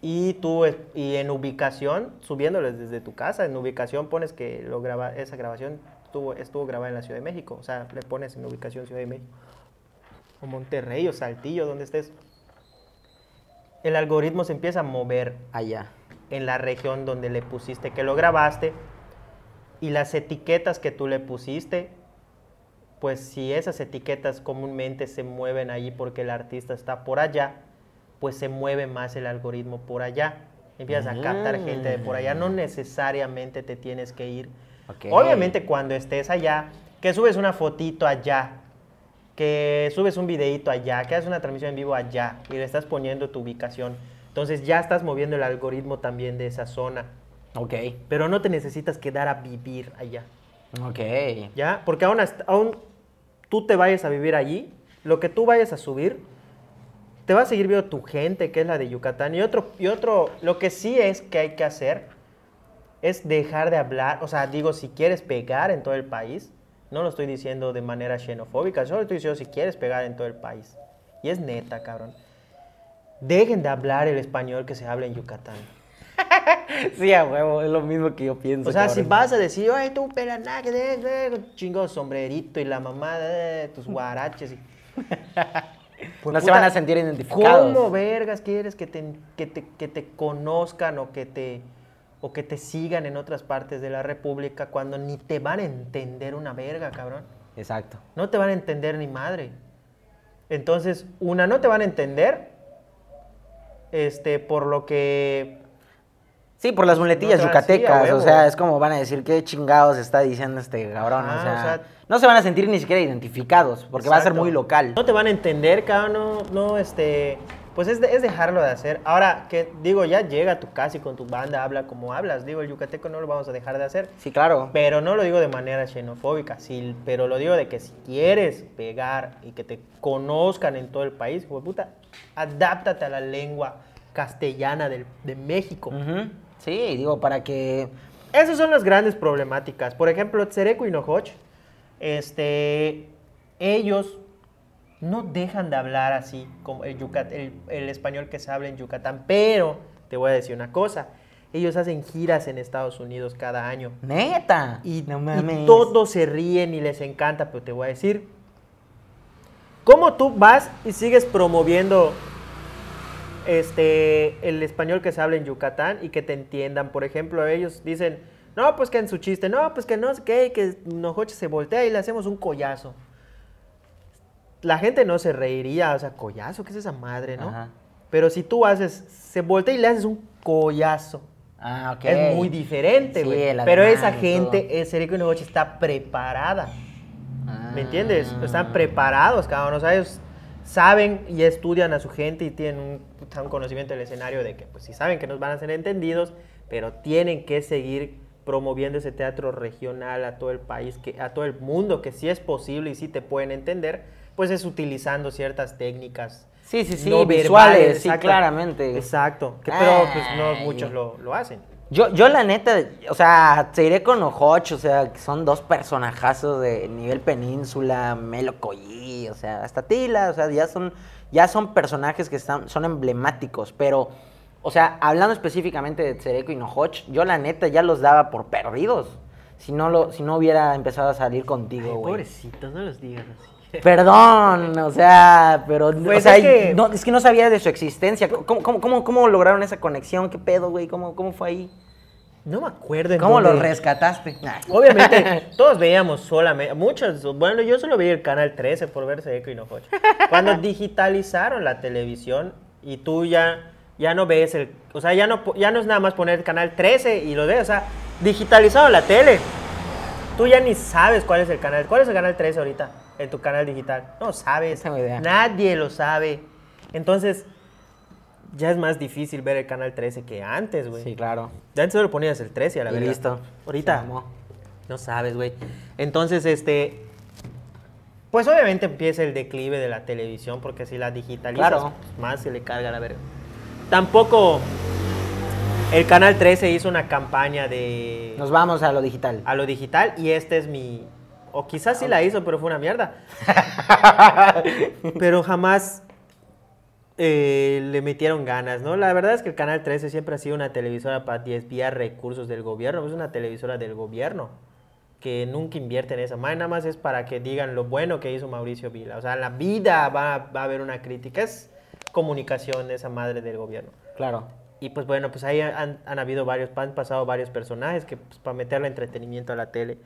Y tú, y en ubicación, subiéndoles desde tu casa, en ubicación pones que lo graba, esa grabación estuvo, estuvo grabada en la Ciudad de México. O sea, le pones en ubicación Ciudad de México. O Monterrey, o Saltillo, donde estés. El algoritmo se empieza a mover allá. En la región donde le pusiste que lo grabaste. Y las etiquetas que tú le pusiste pues si esas etiquetas comúnmente se mueven allí porque el artista está por allá, pues se mueve más el algoritmo por allá. Empiezas a captar gente de por allá, no necesariamente te tienes que ir. Obviamente cuando estés allá, que subes una fotito allá, que subes un videito allá, que haces una transmisión en vivo allá y le estás poniendo tu ubicación, Entonces ya estás moviendo el algoritmo también de esa zona. Ok. Pero no te necesitas quedar a vivir allá. Ok. ¿Ya? Porque aún, hasta- aún tú te vayas a vivir allí, lo que tú vayas a subir, te va a seguir viendo tu gente, que es la de Yucatán. Y otro, y otro, lo que sí es que hay que hacer es dejar de hablar, o sea, digo, si quieres pegar en todo el país, no lo estoy diciendo de manera xenofóbica, solo estoy diciendo si quieres pegar en todo el país. Y es neta, cabrón. Dejen de hablar el español que se habla en Yucatán. Sí, a huevo, es lo mismo que yo pienso. O sea, si vas a decir, oye, tú, pelaná, que de, de", chingo sombrerito y la mamá de tus guaraches. Y... Pues, No se van a sentir identificados. ¿Cómo vergas quieres que te, que te, que te conozcan o que te, o que te sigan en otras partes de la República cuando ni te van a entender una verga, cabrón? Exacto. No te van a entender ni madre. Entonces, una, no te van a entender, este, por lo que Sí, por las muletillas No, yucatecas. o sea, es como van a decir qué chingados está diciendo este cabrón. O, sea, o sea- no se van a sentir ni siquiera identificados, porque va a ser muy local. No te van a entender, cabrón, no, no, este, pues es, de- es dejarlo de hacer. Ahora, que digo, ya llega a tu casa y con tu banda habla como hablas. Digo, el yucateco no lo vamos a dejar de hacer. Sí, claro. Pero no lo digo de manera xenofóbica, sí, pero lo digo de que si quieres pegar y que te conozcan en todo el país, hijo de puta, adáptate a la lengua castellana del- de México. Ujú. Sí, digo, para que... Esas son las grandes problemáticas. Por ejemplo, Tsereco y Nohoch, este, ellos no dejan de hablar así como el, Yucat- el, el español que se habla en Yucatán, pero te voy a decir una cosa, ellos hacen giras en Estados Unidos cada año Neta. y, no y todos se ríen y les encanta, pero te voy a decir, ¿cómo tú vas y sigues promoviendo este, el español que se habla en Yucatán y que te entiendan? Por ejemplo, ellos dicen, no, pues que en su chiste, no, pues que no sé qué, que Nojoche se voltea y le hacemos un collazo. La gente no se reiría, o sea, collazo, ¿qué es esa madre, no? Ajá. Pero si tú haces, se voltea y le haces un collazo. Ah, ok. Es muy diferente, güey. Pero esa gente, el Serico y Nogoche está preparada. ¿Me entiendes? Ah. Están preparados, cabrón. O sea, ellos saben y estudian a su gente y tienen un, conocimiento del escenario de que, pues sí saben que nos van a ser entendidos, pero tienen que seguir promoviendo ese teatro regional a todo el país, que, a todo el mundo, que sí es posible y sí te pueden entender, pues es utilizando ciertas técnicas. Sí, sí, sí, no visuales, verbales, sí, exacto. claramente. Exacto. Que, pero pues no muchos lo, lo hacen. Yo, yo la neta, o sea, te iré con Ojoch, o sea, que son dos personajazos de nivel península, Melo Collí, o sea, hasta Tila, o sea, ya son, ya son personajes que están, son emblemáticos, pero, o sea, hablando específicamente de Tsereco y Nojoch, yo la neta ya los daba por perdidos, si no, lo, si no hubiera empezado a salir contigo, güey. pobrecitos, no los digas así. Perdón, o sea, pero Pues o sea, es que- no, es que no sabía de su existencia. ¿Cómo, cómo, cómo, cómo lograron esa conexión? ¿Qué pedo, güey? ¿Cómo, ¿Cómo fue ahí? No me acuerdo. ¿Cómo lo dónde- rescataste? Nah. Obviamente, todos veíamos solamente, muchos, bueno, yo solo veía el canal 13 por ver Seco y Nojoche. Cuando digitalizaron la televisión y tú ya, ya no ves el, o sea, ya no, ya no es nada más poner el canal 13 y lo ves, o sea, digitalizaron la tele. Tú ya ni sabes cuál es el canal, cuál es el canal 13 ahorita en tu canal digital. No sabes, No tengo idea. nadie lo sabe. Entonces, ya es más difícil ver el canal 13 que antes, güey. Sí, claro. Ya antes solo ponías el 13 a la verga. listo. Ahorita. No sabes, güey. Entonces, este. Pues obviamente empieza el declive de la televisión, porque si la digitalizas, Claro. pues, más se le carga la verga. Tampoco el Canal 13 hizo una campaña de Nos vamos a lo digital. a lo digital y este es mi... O quizás sí la hizo, pero fue una mierda. pero jamás eh, le metieron ganas, ¿no? La verdad es que el Canal 13 siempre ha sido una televisora para desviar recursos del gobierno. Es una televisora del gobierno que nunca invierte en esa madre. Nada más es para que digan lo bueno que hizo Mauricio Vila. O sea, en la vida va, va a haber una crítica. Es comunicación de esa madre del gobierno. Claro. Y pues bueno, pues ahí han, han habido varios, han pasado varios personajes que pues, para meterle entretenimiento a la tele.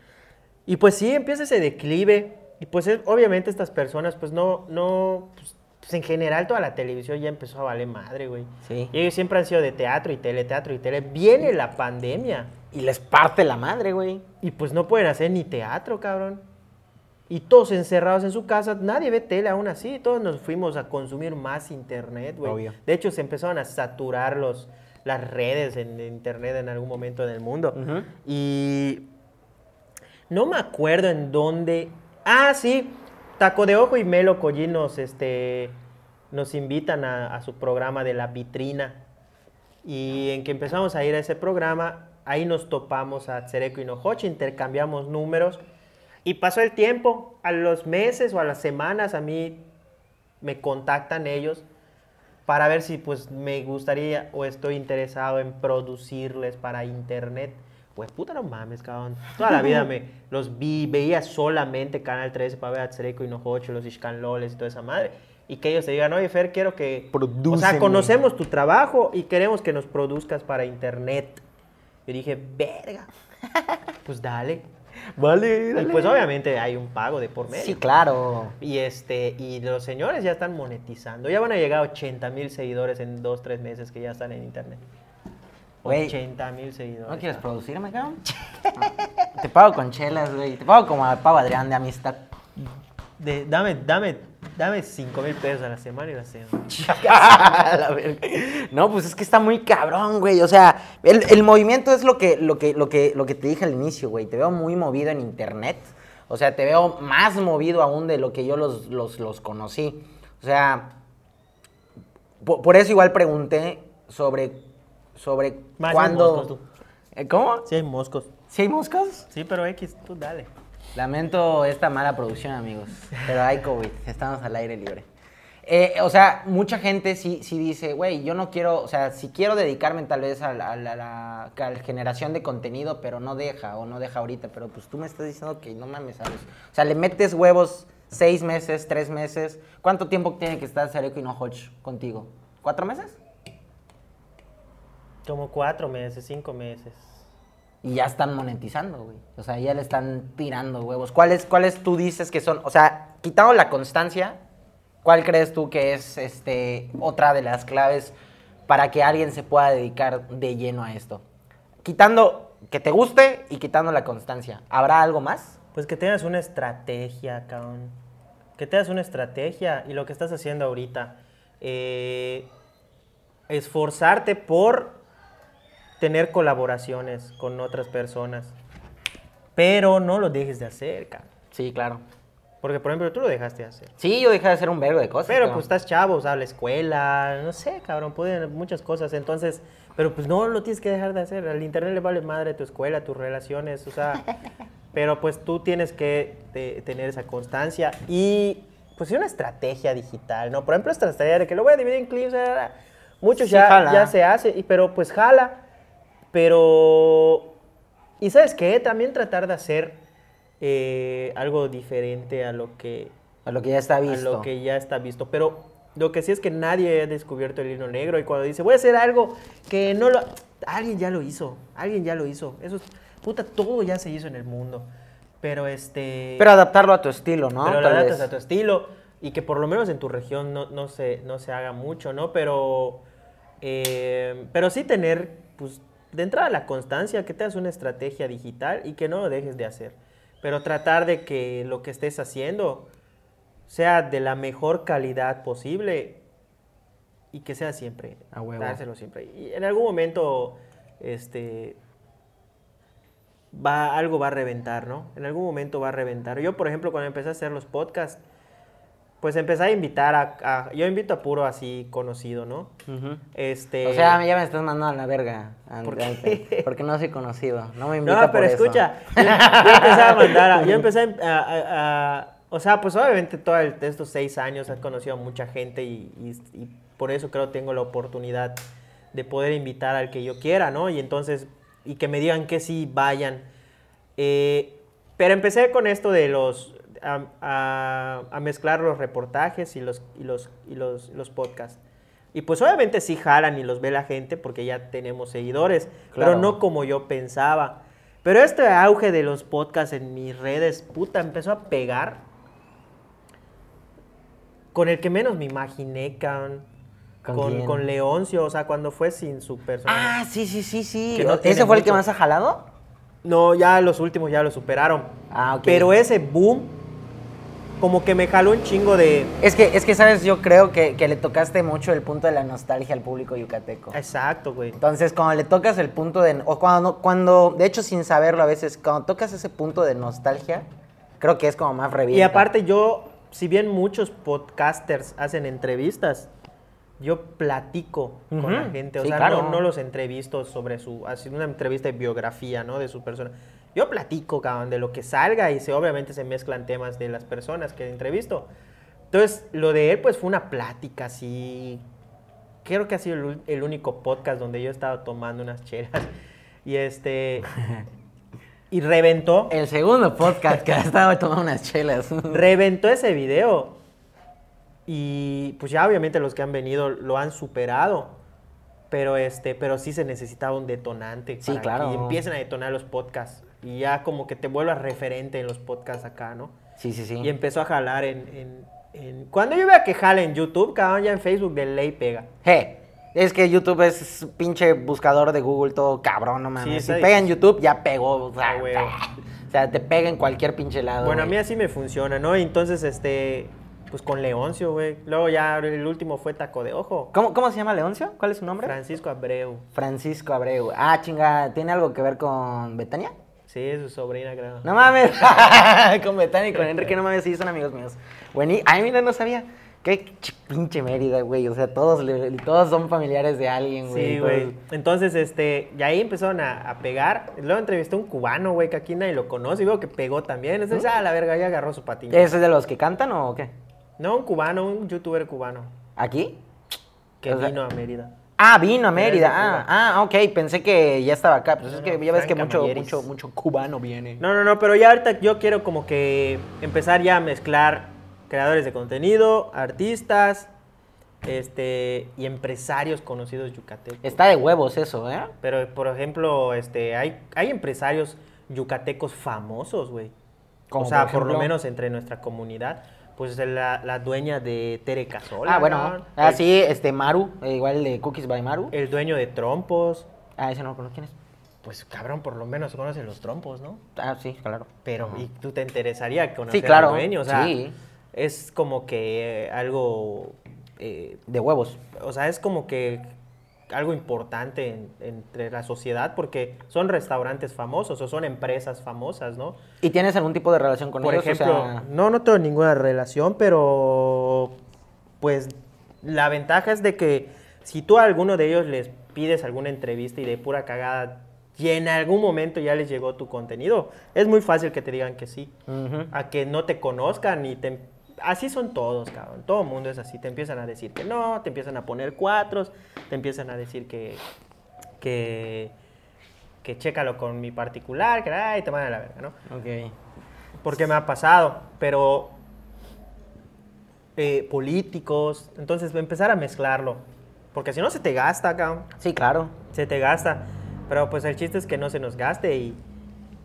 Y pues sí, empieza ese declive. Y pues es- obviamente estas personas pues no, no, pues, pues, en general toda la televisión ya empezó a valer madre, güey. Sí. Y ellos siempre han sido de teatro y tele, teatro y tele. Viene la pandemia Y les parte la madre, güey. y pues no pueden hacer ni teatro, cabrón. Y todos encerrados en su casa, nadie ve tele aún así, todos nos fuimos a consumir más internet, güey. Obvio. De hecho, se empezaron a saturar los, las redes en internet en algún momento en el mundo. Y no me acuerdo en dónde. Ah, sí. Taco de Ojo y Melo Collín nos, este, nos invitan a, su programa de la vitrina. Y en que empezamos a ir a ese programa, ahí nos topamos a Tsereco y Nojoche, intercambiamos números. Y pasó el tiempo, a los meses o a las semanas a mí me contactan ellos para ver si pues me gustaría o estoy interesado en producirles para internet. Pues puta no mames, cabrón. Toda la vida me los vi, veía solamente Canal 13 para ver a Tsereco y Nojocho, los Ishkanloles y toda esa madre. Y que ellos te digan, oye Fer, quiero que... O sea, conocemos tu trabajo y queremos que nos produzcas para internet. Yo dije, verga. Pues dale. Vale, Y pues obviamente hay un pago de por medio. Sí, claro. Y este, y los señores ya están monetizando. Ya van a llegar a 80 mil seguidores en dos, tres meses que ya están en internet. Güey, 80 mil seguidores. ¿No quieres producirme, cabrón? Te pago con chelas, güey. Te pago como a Pavo Adrián de amistad. De- dame, dame, dame 5 mil pesos a la semana y la verga. no, pues es que está muy cabrón, güey. O sea, el, el movimiento es lo que, lo, que, lo, que, lo que te dije al inicio, güey. Te veo muy movido en internet. O sea, te veo más movido aún de lo que yo los, los, los conocí. O sea, po- por, eso igual pregunté sobre, sobre Más cuándo... moscos, tú. ¿Eh, ¿Cómo? Sí hay moscos. ¿Sí hay moscas? Sí, pero X, tú dale. Lamento esta mala producción, amigos. Pero hay COVID, estamos al aire libre. Eh, o sea, mucha gente sí, sí dice, güey, yo no quiero, o sea, si quiero dedicarme tal vez a la, a la- la- a la generación de contenido, pero no deja, o no deja ahorita, pero pues tú me estás diciendo que no mames, ¿sabes? O sea, le metes huevos seis meses, tres meses. ¿Cuánto tiempo tiene que estar Sareko y no Hodge contigo? ¿Cuatro meses? Como cuatro meses, cinco meses. Y ya están monetizando, güey. O sea, ya le están tirando huevos. ¿Cuáles, ¿Cuáles tú dices que son? O sea, quitando la constancia, ¿cuál crees tú que es este, otra de las claves para que alguien se pueda dedicar de lleno a esto? Quitando que te guste y quitando la constancia. ¿Habrá algo más? Pues que tengas una estrategia, cabrón. Que tengas una estrategia y lo que estás haciendo ahorita. eh, esforzarte por tener colaboraciones con otras personas. Pero no lo dejes de hacer, cabrón. Sí, claro. Porque, por ejemplo, tú lo dejaste de hacer. Sí, yo dejé de hacer un vergo de cosas. Pero cabrón. pues estás chavo, o sea, la escuela, no sé, cabrón, pueden muchas cosas. Entonces, pero pues no lo tienes que dejar de hacer. Al internet le vale madre tu escuela, tus relaciones, o sea, pero pues tú tienes que te- tener esa constancia y pues sí una estrategia digital, ¿no? Por ejemplo, esta estrategia de que lo voy a dividir en clips, ah, muchos Sí, ya, jala. ya se hace, pero pues jala, pero... Y sabes qué, también tratar de hacer eh, algo diferente a lo que A lo que ya está a visto. lo que ya está visto. Pero lo que sí es que nadie ha descubierto el hilo negro y cuando dice, voy a hacer algo que no lo... Alguien ya lo hizo, alguien ya lo hizo. Eso es, puta, todo ya se hizo en el mundo. Pero este... Pero adaptarlo a tu estilo, ¿no? pero adaptas a tu estilo y que por lo menos en tu región no, no, se, no se haga mucho, ¿no? Pero, eh, pero sí tener, pues, de entrada la constancia, que tengas una estrategia digital y que no lo dejes de hacer. Pero tratar de que lo que estés haciendo sea de la mejor calidad posible y que sea siempre. A huevo. Dárselo siempre. Y en algún momento, este, va, algo va a reventar, ¿no? En algún momento va a reventar. Yo, por ejemplo, cuando empecé a hacer los podcasts, pues empecé a invitar a, a- yo invito a puro así conocido, ¿no? Este, O sea, ya me estás mandando a la verga. ¿Por qué? Porque no soy conocido. No me invita no, pero por eso. escucha, yo, yo empecé a mandar, a- yo empecé a, a- a- o sea, pues obviamente todos estos seis años he conocido a mucha gente y, y- y por eso creo tengo la oportunidad de poder invitar al que yo quiera, ¿no? Y entonces, y que me digan que sí, vayan. Eh, pero empecé con esto de los, a, a- a mezclar los reportajes y los, y los, y los, los podcasts. Y pues obviamente sí jalan y los ve la gente porque ya tenemos seguidores, Claro. pero no como yo pensaba. Pero este auge de los podcasts en mis redes, puta, empezó a pegar con el que menos me imaginé, cabrón. ¿Con Con, con Leoncio, o sea, cuando fue sin su personaje. Ah, sí, sí, sí, sí. No ¿Ese fue el que mucho. más ha jalado? No, ya los últimos ya lo superaron. Ah, ok. Pero ese boom como que me jaló un chingo de... Es que, es que, ¿sabes? Yo creo que, que le tocaste mucho el punto de la nostalgia al público yucateco. Exacto, güey. Entonces, cuando le tocas el punto de... O cuando, cuando, de hecho, sin saberlo a veces, cuando tocas ese punto de nostalgia, creo que es como más revienta. Y aparte yo, si bien muchos podcasters hacen entrevistas, yo platico con la gente. O sí, sea, claro. no, no los entrevisto sobre su... Así una entrevista de biografía, ¿no? De su persona. Yo platico, cabrón, de lo que salga y se, obviamente se mezclan temas de las personas que entrevisto. Entonces, lo de él, pues, fue una plática así... Creo que ha sido el, único podcast donde yo he estado tomando unas chelas. Y este... Y reventó. El segundo podcast que estaba tomando unas chelas. Reventó ese video. Y pues ya obviamente los que han venido lo han superado. Pero este, pero sí se necesitaba un detonante Sí, para claro. que empiecen a detonar los podcasts. Y ya como que te vuelvas referente en los podcasts acá, ¿no? Sí, sí, sí. Y empezó a jalar en, en- en- Cuando yo vea que jala en YouTube, cabrón, ya en Facebook de ley pega. Hey, es que YouTube es pinche buscador de Google todo cabrón, no mames. está si pega en. YouTube, ya pegó. O sea, Ah, o sea, te pega en cualquier pinche lado. Bueno, a mí así me funciona, ¿no? Entonces, este, pues con Leoncio, güey. Luego ya el último fue Taco de Ojo. ¿Cómo, ¿Cómo se llama Leoncio? ¿Cuál es su nombre? Francisco Abreu. Francisco Abreu. Ah, chinga, ¿tiene algo que ver con Betania? Sí, su sobrina, creo. No mames. con Betania y con Enrique, no mames, sí, son amigos míos. Bueno, ay, mira, no sabía. Qué ch- pinche Mérida, güey. O sea, todos, le- todos son familiares de alguien, güey. Sí, güey. Entonces, este, y ahí empezaron a, a pegar. Luego entrevisté a un cubano, güey, que aquí nadie lo conoce y veo que pegó también. Entonces, ah, la verga, ya agarró su patín. ¿Ese es de los que cantan o qué? No, un cubano, un youtuber cubano ¿Aquí? que O sea- vino a Mérida. Ah, vino a Mérida. Ah, ah, ok. Pensé que ya estaba acá. Pues No, es no, que ya ves que mucho, mucho, mucho cubano viene. No, no, no, pero ya ahorita yo quiero como que empezar ya a mezclar creadores de contenido, artistas, este, y empresarios conocidos yucatecos. Está de huevos eso, ¿eh? Pero, por ejemplo, este, hay, hay empresarios yucatecos famosos, güey. O sea, por por, lo menos entre nuestra comunidad. Pues la, la dueña de Tere Casola. Ah, bueno. Ah, el, sí, este Maru. eh, igual de Cookies by Maru. el dueño de Trompos. Ah, ese no lo conozco. ¿Quién es? Pues cabrón, por lo menos conocen los trompos, ¿no? Ah, sí, claro. Pero, Ajá. ¿y tú te interesaría conocer Sí, claro. al dueño? O sea, Sí. es como que eh, algo. eh, De huevos. o sea, es como que algo importante en- entre la sociedad porque son restaurantes famosos o son empresas famosas, ¿no? ¿Y tienes algún tipo de relación con Por ellos? O ejemplo, sea, no, no tengo ninguna relación, pero pues la ventaja es de que si tú a alguno de ellos les pides alguna entrevista y de pura cagada y en algún momento ya les llegó tu contenido, es muy fácil que te digan que sí. A que no te conozcan y te... Así son todos, cabrón. Todo el mundo es así. Te empiezan a decir que no, te empiezan a poner cuatros, te empiezan a decir que... que que chécalo con mi particular, que ay, te mandan a la verga, ¿no? Ok. Porque me ha pasado, pero eh, políticos, entonces empezar a mezclarlo, porque si no se te gasta, cabrón, Sí, claro. se te gasta, pero pues el chiste es que no se nos gaste y,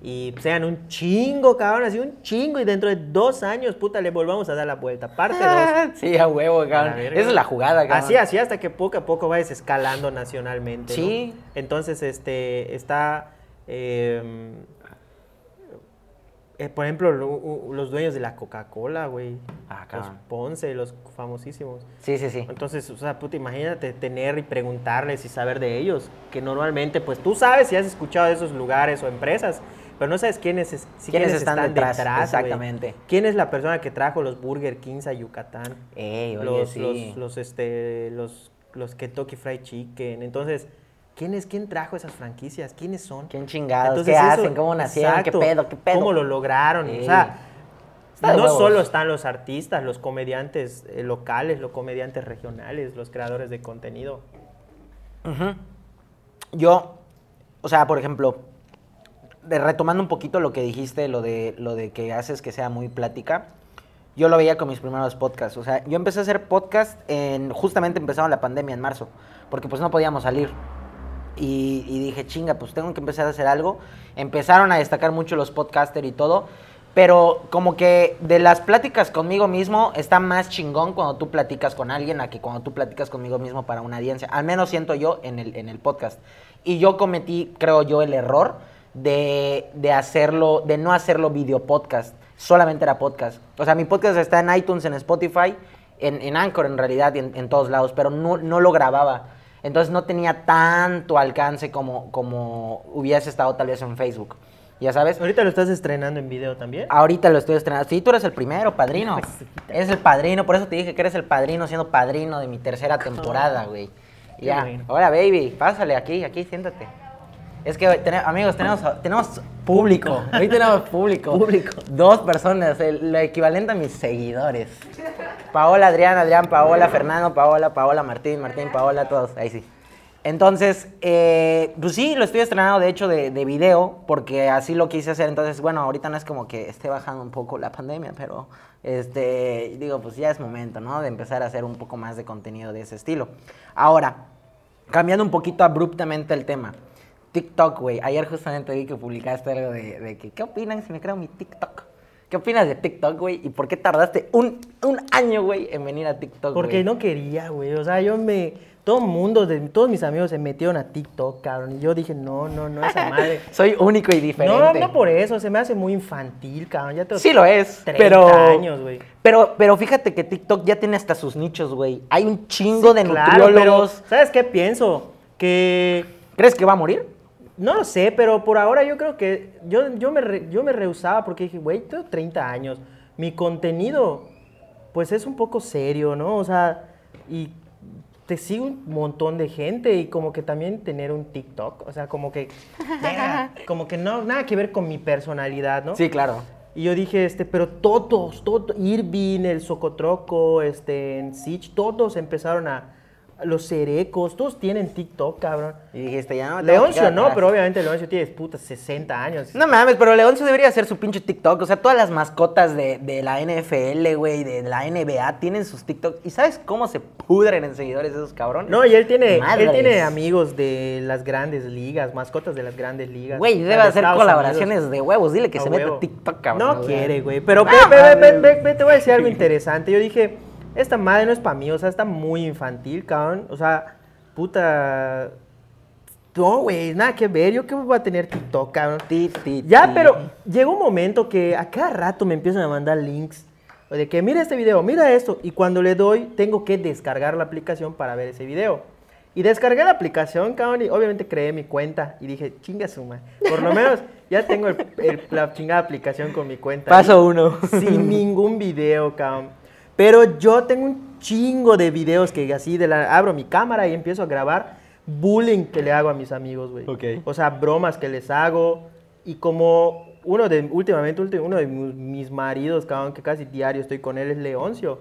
y sean un chingo, cabrón, así un chingo y dentro de dos años, puta, le volvamos a dar la vuelta, parte dos. Sí, a huevo, cabrón. Esa es la jugada, cabrón. Así, así hasta que poco a poco vayas escalando nacionalmente. ¿no? Sí. Entonces, este, está, eh, eh, por ejemplo, lo- los dueños de la Coca-Cola, güey. Ah, los. Ponce, los famosísimos. Sí, sí, sí. Entonces, o sea, puta, imagínate tener y preguntarles y saber de ellos. Que normalmente, pues tú sabes si has escuchado de esos lugares o empresas, pero no sabes quiénes, es- si ¿Quiénes quiénes están detrás? Exactamente. ¿Quién es la persona que trajo los Burger Kings a Yucatán? Ey, oye, los, sí. los, los, este, los, los Kentucky Fried Chicken. Entonces, ¿quién es quién trajo esas franquicias? ¿Quiénes son? ¿Quién chingados? Entonces, ¿Qué eso- hacen? ¿Cómo nacieron? exacto, ¿Qué pedo? ¿Qué pedo? ¿Cómo lo lograron? Ey. O sea, no huevos. solo están los artistas, los comediantes eh, locales, los comediantes regionales, los creadores de contenido. Ujú. Yo, o sea, por ejemplo, retomando un poquito lo que dijiste, lo de, lo de que haces que sea muy plática, yo lo veía con mis primeros podcasts. O sea, yo empecé a hacer podcast en, justamente empezaba la pandemia en marzo, porque pues no podíamos salir. Y, y dije, chinga, pues tengo que empezar a hacer algo. Empezaron a destacar mucho los podcasters y todo. Pero como que de las pláticas conmigo mismo está más chingón cuando tú platicas con alguien a que cuando tú platicas conmigo mismo para una audiencia. Al menos siento yo en el, en el podcast. Y yo cometí, creo yo, el error de, de hacerlo, de no hacerlo video podcast. solamente era podcast. O sea, mi podcast está en iTunes, en Spotify, en, en Anchor en realidad, y en, en todos lados, pero no, no lo grababa. Entonces no tenía tanto alcance como, como hubiese estado tal vez en Facebook. Ya sabes, Ahorita lo estás estrenando en video también. ahorita lo estoy estrenando. Sí, tú eres el primero, padrino. Eres el padrino, por eso te dije que eres el padrino siendo padrino de mi tercera temporada, güey. Ya, ahora baby, pásale aquí, aquí, siéntate. Es que, tene- amigos, tenemos, tenemos público. Hoy tenemos público. Público. Dos personas, el, lo equivalente a mis seguidores. Paola, Adrián, Adrián, Paola, Fernando, Paola, Paola, Martín, Martín, Paola, todos. Ahí sí. Entonces, eh, pues sí, lo estoy estrenando de hecho de, de video, porque así lo quise hacer. Entonces, bueno, ahorita no es como que esté bajando un poco la pandemia, pero este, digo, pues ya es momento, ¿no? De empezar a hacer un poco más de contenido de ese estilo. Ahora, cambiando un poquito abruptamente el tema. TikTok, güey. Ayer justamente vi que publicaste algo de, de que, ¿qué opinan si me creo mi TikTok? ¿Qué opinas de TikTok, güey? ¿Y por qué tardaste un, un año, güey, en venir a TikTok, Porque güey? no quería, güey. O sea, yo me. Todo el mundo, de, todos mis amigos se metieron a TikTok, cabrón. Y yo dije, no, no, no, esa madre. Soy único y diferente. no, no por eso, se me hace muy infantil, cabrón. Ya tengo Sí lo es, 30 pero... años, güey. Pero, pero fíjate que TikTok ya tiene hasta sus nichos, güey. Hay un chingo Sí, de claro, nutriólogos. pero, ¿sabes qué pienso? Que ¿Crees que va a morir? No lo sé, pero por ahora yo creo que yo, yo, me, re- yo me rehusaba porque dije, güey, tengo 30 años. Mi contenido, pues es un poco serio, ¿no? O sea, y te sigue un montón de gente y como que también tener un TikTok, o sea, como que, como que no, nada que ver con mi personalidad, ¿no? Sí, claro. Y yo dije, este, pero todos, todos, Irving, el Socotroco, este, en Sich, todos empezaron a, los Cerecos, todos tienen TikTok, cabrón. Y dijiste, ya no Leoncio no, atrás. pero obviamente Leoncio tiene puta 60 años. No mames, pero Leoncio debería hacer su pinche TikTok. O sea, todas las mascotas de, de la NFL, güey, de la NBA, tienen sus TikTok. ¿Y sabes cómo se pudren en seguidores esos cabrones? No, y él tiene, él tiene amigos de las grandes ligas, mascotas de las grandes ligas. Güey, debe de hacer Estados colaboraciones Unidos. de huevos. Dile que A se meta huevo. TikTok, cabrón. No quiere, güey. Pero No ve, ve, ve, ve, mames. ve, ve, te voy a decir algo interesante. Yo dije, esta madre no es para mí, o sea, está muy infantil, cabrón. O sea, puta. No, güey, nada que ver. Yo que voy a tener TikTok, cabrón. Ti, ti, Ya, ti. pero llegó un momento que a cada rato me empiezan a mandar links de que mira este video, mira esto. Y cuando le doy, tengo que descargar la aplicación para ver ese video. Y descargué la aplicación, cabrón, y obviamente creé mi cuenta. Y dije, chinga suma. Por lo menos ya tengo el- el- la chingada aplicación con mi cuenta. Paso uno. Sin ningún video, cabrón. Pero yo tengo un chingo de videos que así de la abro mi cámara y empiezo a grabar bullying que le hago a mis amigos, güey. Ok. O sea, bromas que les hago y como uno de últimamente uno de mi- mis maridos, cabrón, que casi diario estoy con él es Leoncio.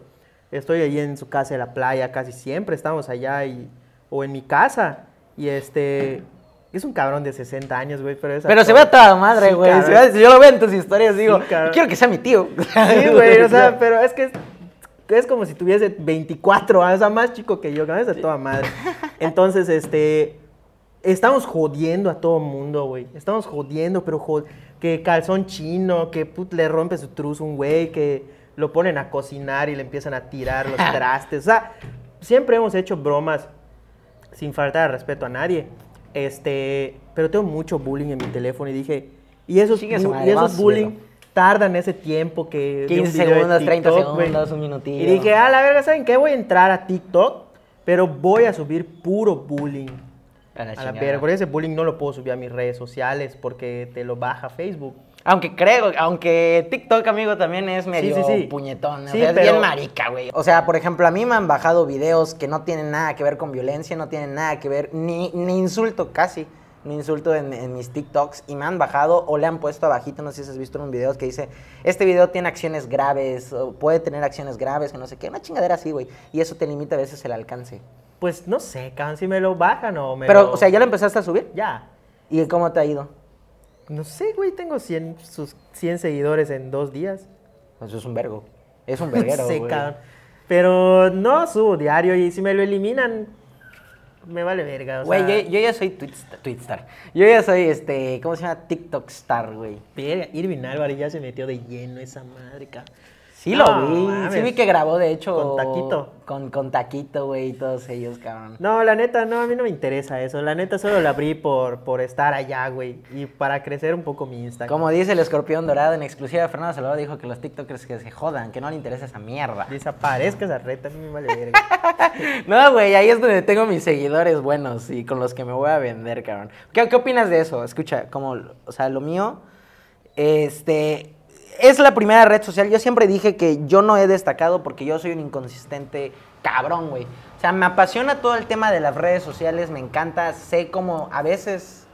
Estoy ahí en su casa de la playa casi siempre, estamos allá y o en mi casa y este es un cabrón de 60 años, güey, pero es Pero se ve a toda madre, Sí, güey. ve- si yo lo veo en tus historias, digo, Sí, cabrón. quiero que sea mi tío. Sí, güey, o sea, pero es que es, como si tuviese 24 años, o sea, más chico que yo, que es de toda madre. Entonces, este, estamos jodiendo a todo mundo, güey. Estamos jodiendo, pero jod- que calzón chino, que put, le rompe su truz un güey, que lo ponen a cocinar y le empiezan a tirar los trastes. O sea, siempre hemos hecho bromas sin faltar al respeto a nadie. Este, pero tengo mucho bullying en mi teléfono y dije, y esos, bu- y esos bullying. Tardan ese tiempo que... de un 15 video de segundos, 30 TikTok, güey. segundos, un minutillo. Y dije, ah, la verga, ¿saben qué? Voy a entrar a TikTok, pero voy a subir puro bullying. A la A la chingada. verga, porque ese bullying no lo puedo subir a mis redes sociales porque te lo baja Facebook. Aunque creo, aunque TikTok, amigo, también es medio sí, sí. puñetón. Sí, o sea, es pero- bien marica, güey. O sea, por ejemplo, a mí me han bajado videos que no tienen nada que ver con violencia, no tienen nada que ver, ni, ni insulto casi, ni insulto en, en mis TikToks. Y me han bajado o le han puesto abajito, no sé si has visto un video que dice, este video tiene acciones graves, o puede tener acciones graves, que no sé qué, una chingadera así, güey. Y eso te limita a veces el alcance. Pues no sé, cabrón, si me lo bajan o me Pero, lo- o sea, ¿ya lo empezaste a subir? Ya. ¿Y cómo te ha ido? No sé, güey, tengo 100, sus 100 seguidores en dos días. Eso es un vergo. Es un No verguero, güey. cabrón. Pero no subo diario y si me lo eliminan, me vale verga. O Güey, sea, yo, yo ya soy Twitstar, Twitstar. Yo ya soy, este, ¿cómo se llama? TikTok star, güey. Verga, Irving Álvarez ya se metió de lleno esa madre, cabrón. Sí lo vi, sí vi que grabó, de hecho. Con Taquito. Con, con Taquito, güey, y todos ellos, cabrón. No, la neta, no, a mí no me interesa eso. La neta solo la abrí por, por estar allá, güey. Y para crecer un poco mi Instagram. Como dice el escorpión dorado en exclusiva, Fernando Salvador dijo que los TikTokers que se jodan, que no le interesa esa mierda. Desaparezca esa reta, a mí me vale verga. No, güey, ahí es donde tengo mis seguidores buenos y con los que me voy a vender, cabrón. ¿Qué, qué opinas de eso? Escucha, como, o sea, lo mío, este, es la primera red social. Yo siempre dije que yo no he destacado porque yo soy un inconsistente cabrón, güey. O sea, me apasiona todo el tema de las redes sociales, me encanta, sé cómo a veces...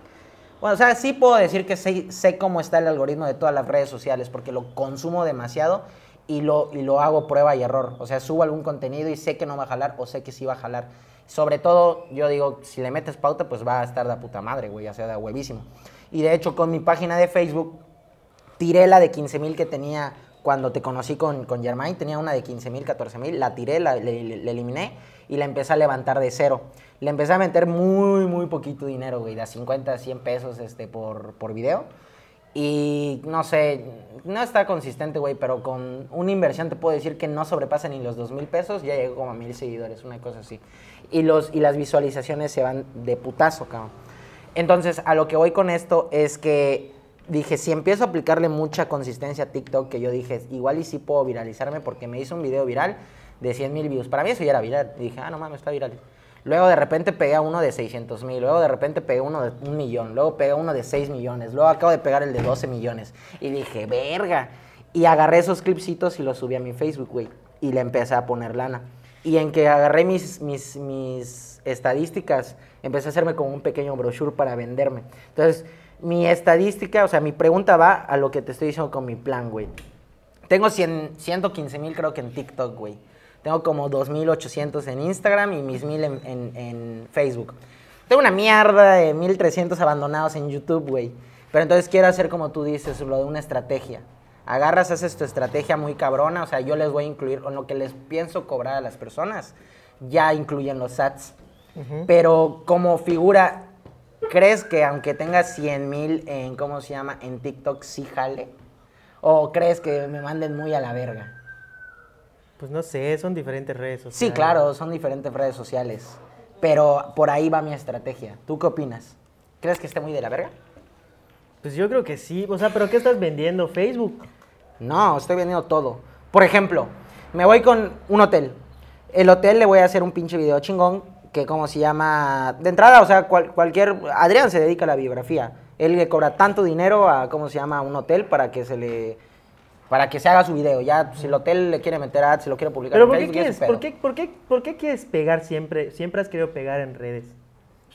Bueno, o sea, sí puedo decir que sé, sé cómo está el algoritmo de todas las redes sociales porque lo consumo demasiado y lo, y lo hago prueba y error. O sea, subo algún contenido y sé que no va a jalar o sé que sí va a jalar. Sobre todo, yo digo, si le metes pauta, pues va a estar de puta madre, güey, o sea, de huevísimo. Y de hecho, con mi página de Facebook, tiré la de 15 mil que tenía cuando te conocí con, con Germain, tenía una de 15 mil, 14 mil, la tiré, la, le, eliminé y la empecé a levantar de cero. Le empecé a meter muy, muy poquito dinero, güey, de a 50 a 100 pesos este, por, por video. Y no sé, no está consistente, güey, pero con una inversión te puedo decir que no sobrepasa ni los 2 mil pesos, ya llegó como a mil seguidores, una cosa así. Y, los, y las visualizaciones se van de putazo, cabrón. Entonces, a lo que voy con esto es que dije, si empiezo a aplicarle mucha consistencia a TikTok, que yo dije, igual y sí puedo viralizarme porque me hizo un video viral de 100 mil views. Para mí eso ya era viral. Y dije, ah, no mames, está viral. Luego de repente pegué a uno de 600 mil, luego de repente pegué uno de un millón, luego pegué uno de 6 millones, luego acabo de pegar el de 12 millones. Y dije, verga. Y agarré esos clipsitos y los subí a mi Facebook, güey. Y le empecé a poner lana. Y en que agarré mis, mis, mis estadísticas, empecé a hacerme como un pequeño brochure para venderme. Entonces, mi estadística, o sea, mi pregunta va a lo que te estoy diciendo con mi plan, güey. Tengo 100, 115 mil creo que en TikTok, güey. Tengo como 2.800 en Instagram y mis 1.000 en, en- en Facebook. Tengo una mierda de 1.300 abandonados en YouTube, güey. Pero entonces quiero hacer como tú dices, lo de una estrategia. Agarras, haces tu estrategia muy cabrona. O sea, yo les voy a incluir, con lo que les pienso cobrar a las personas, ya incluyen los ads. Pero como figura, ¿crees que aunque tengas 100 mil en, ¿cómo se llama? En TikTok, sí jale? ¿O crees que me manden muy a la verga? Pues no sé, son diferentes redes sociales. Sí, claro, son diferentes redes sociales. Pero por ahí va mi estrategia. ¿Tú qué opinas? ¿Crees que esté muy de la verga? Pues yo creo que sí. O sea, ¿pero qué estás vendiendo? ¿Facebook? No, estoy vendiendo todo. Por ejemplo, me voy con un hotel. El hotel le voy a hacer un pinche video chingón que como se llama... De entrada, o sea, cual- cualquier... Adrián se dedica a la biografía. Él le cobra tanto dinero a, ¿cómo se llama? A un hotel para que se le... Para que se haga su video. Ya, si el hotel le quiere meter ads, si lo quiere publicar ¿Pero en por qué, Facebook, quieres, por, qué, por, qué, por qué quieres pegar siempre? Siempre has querido pegar en redes.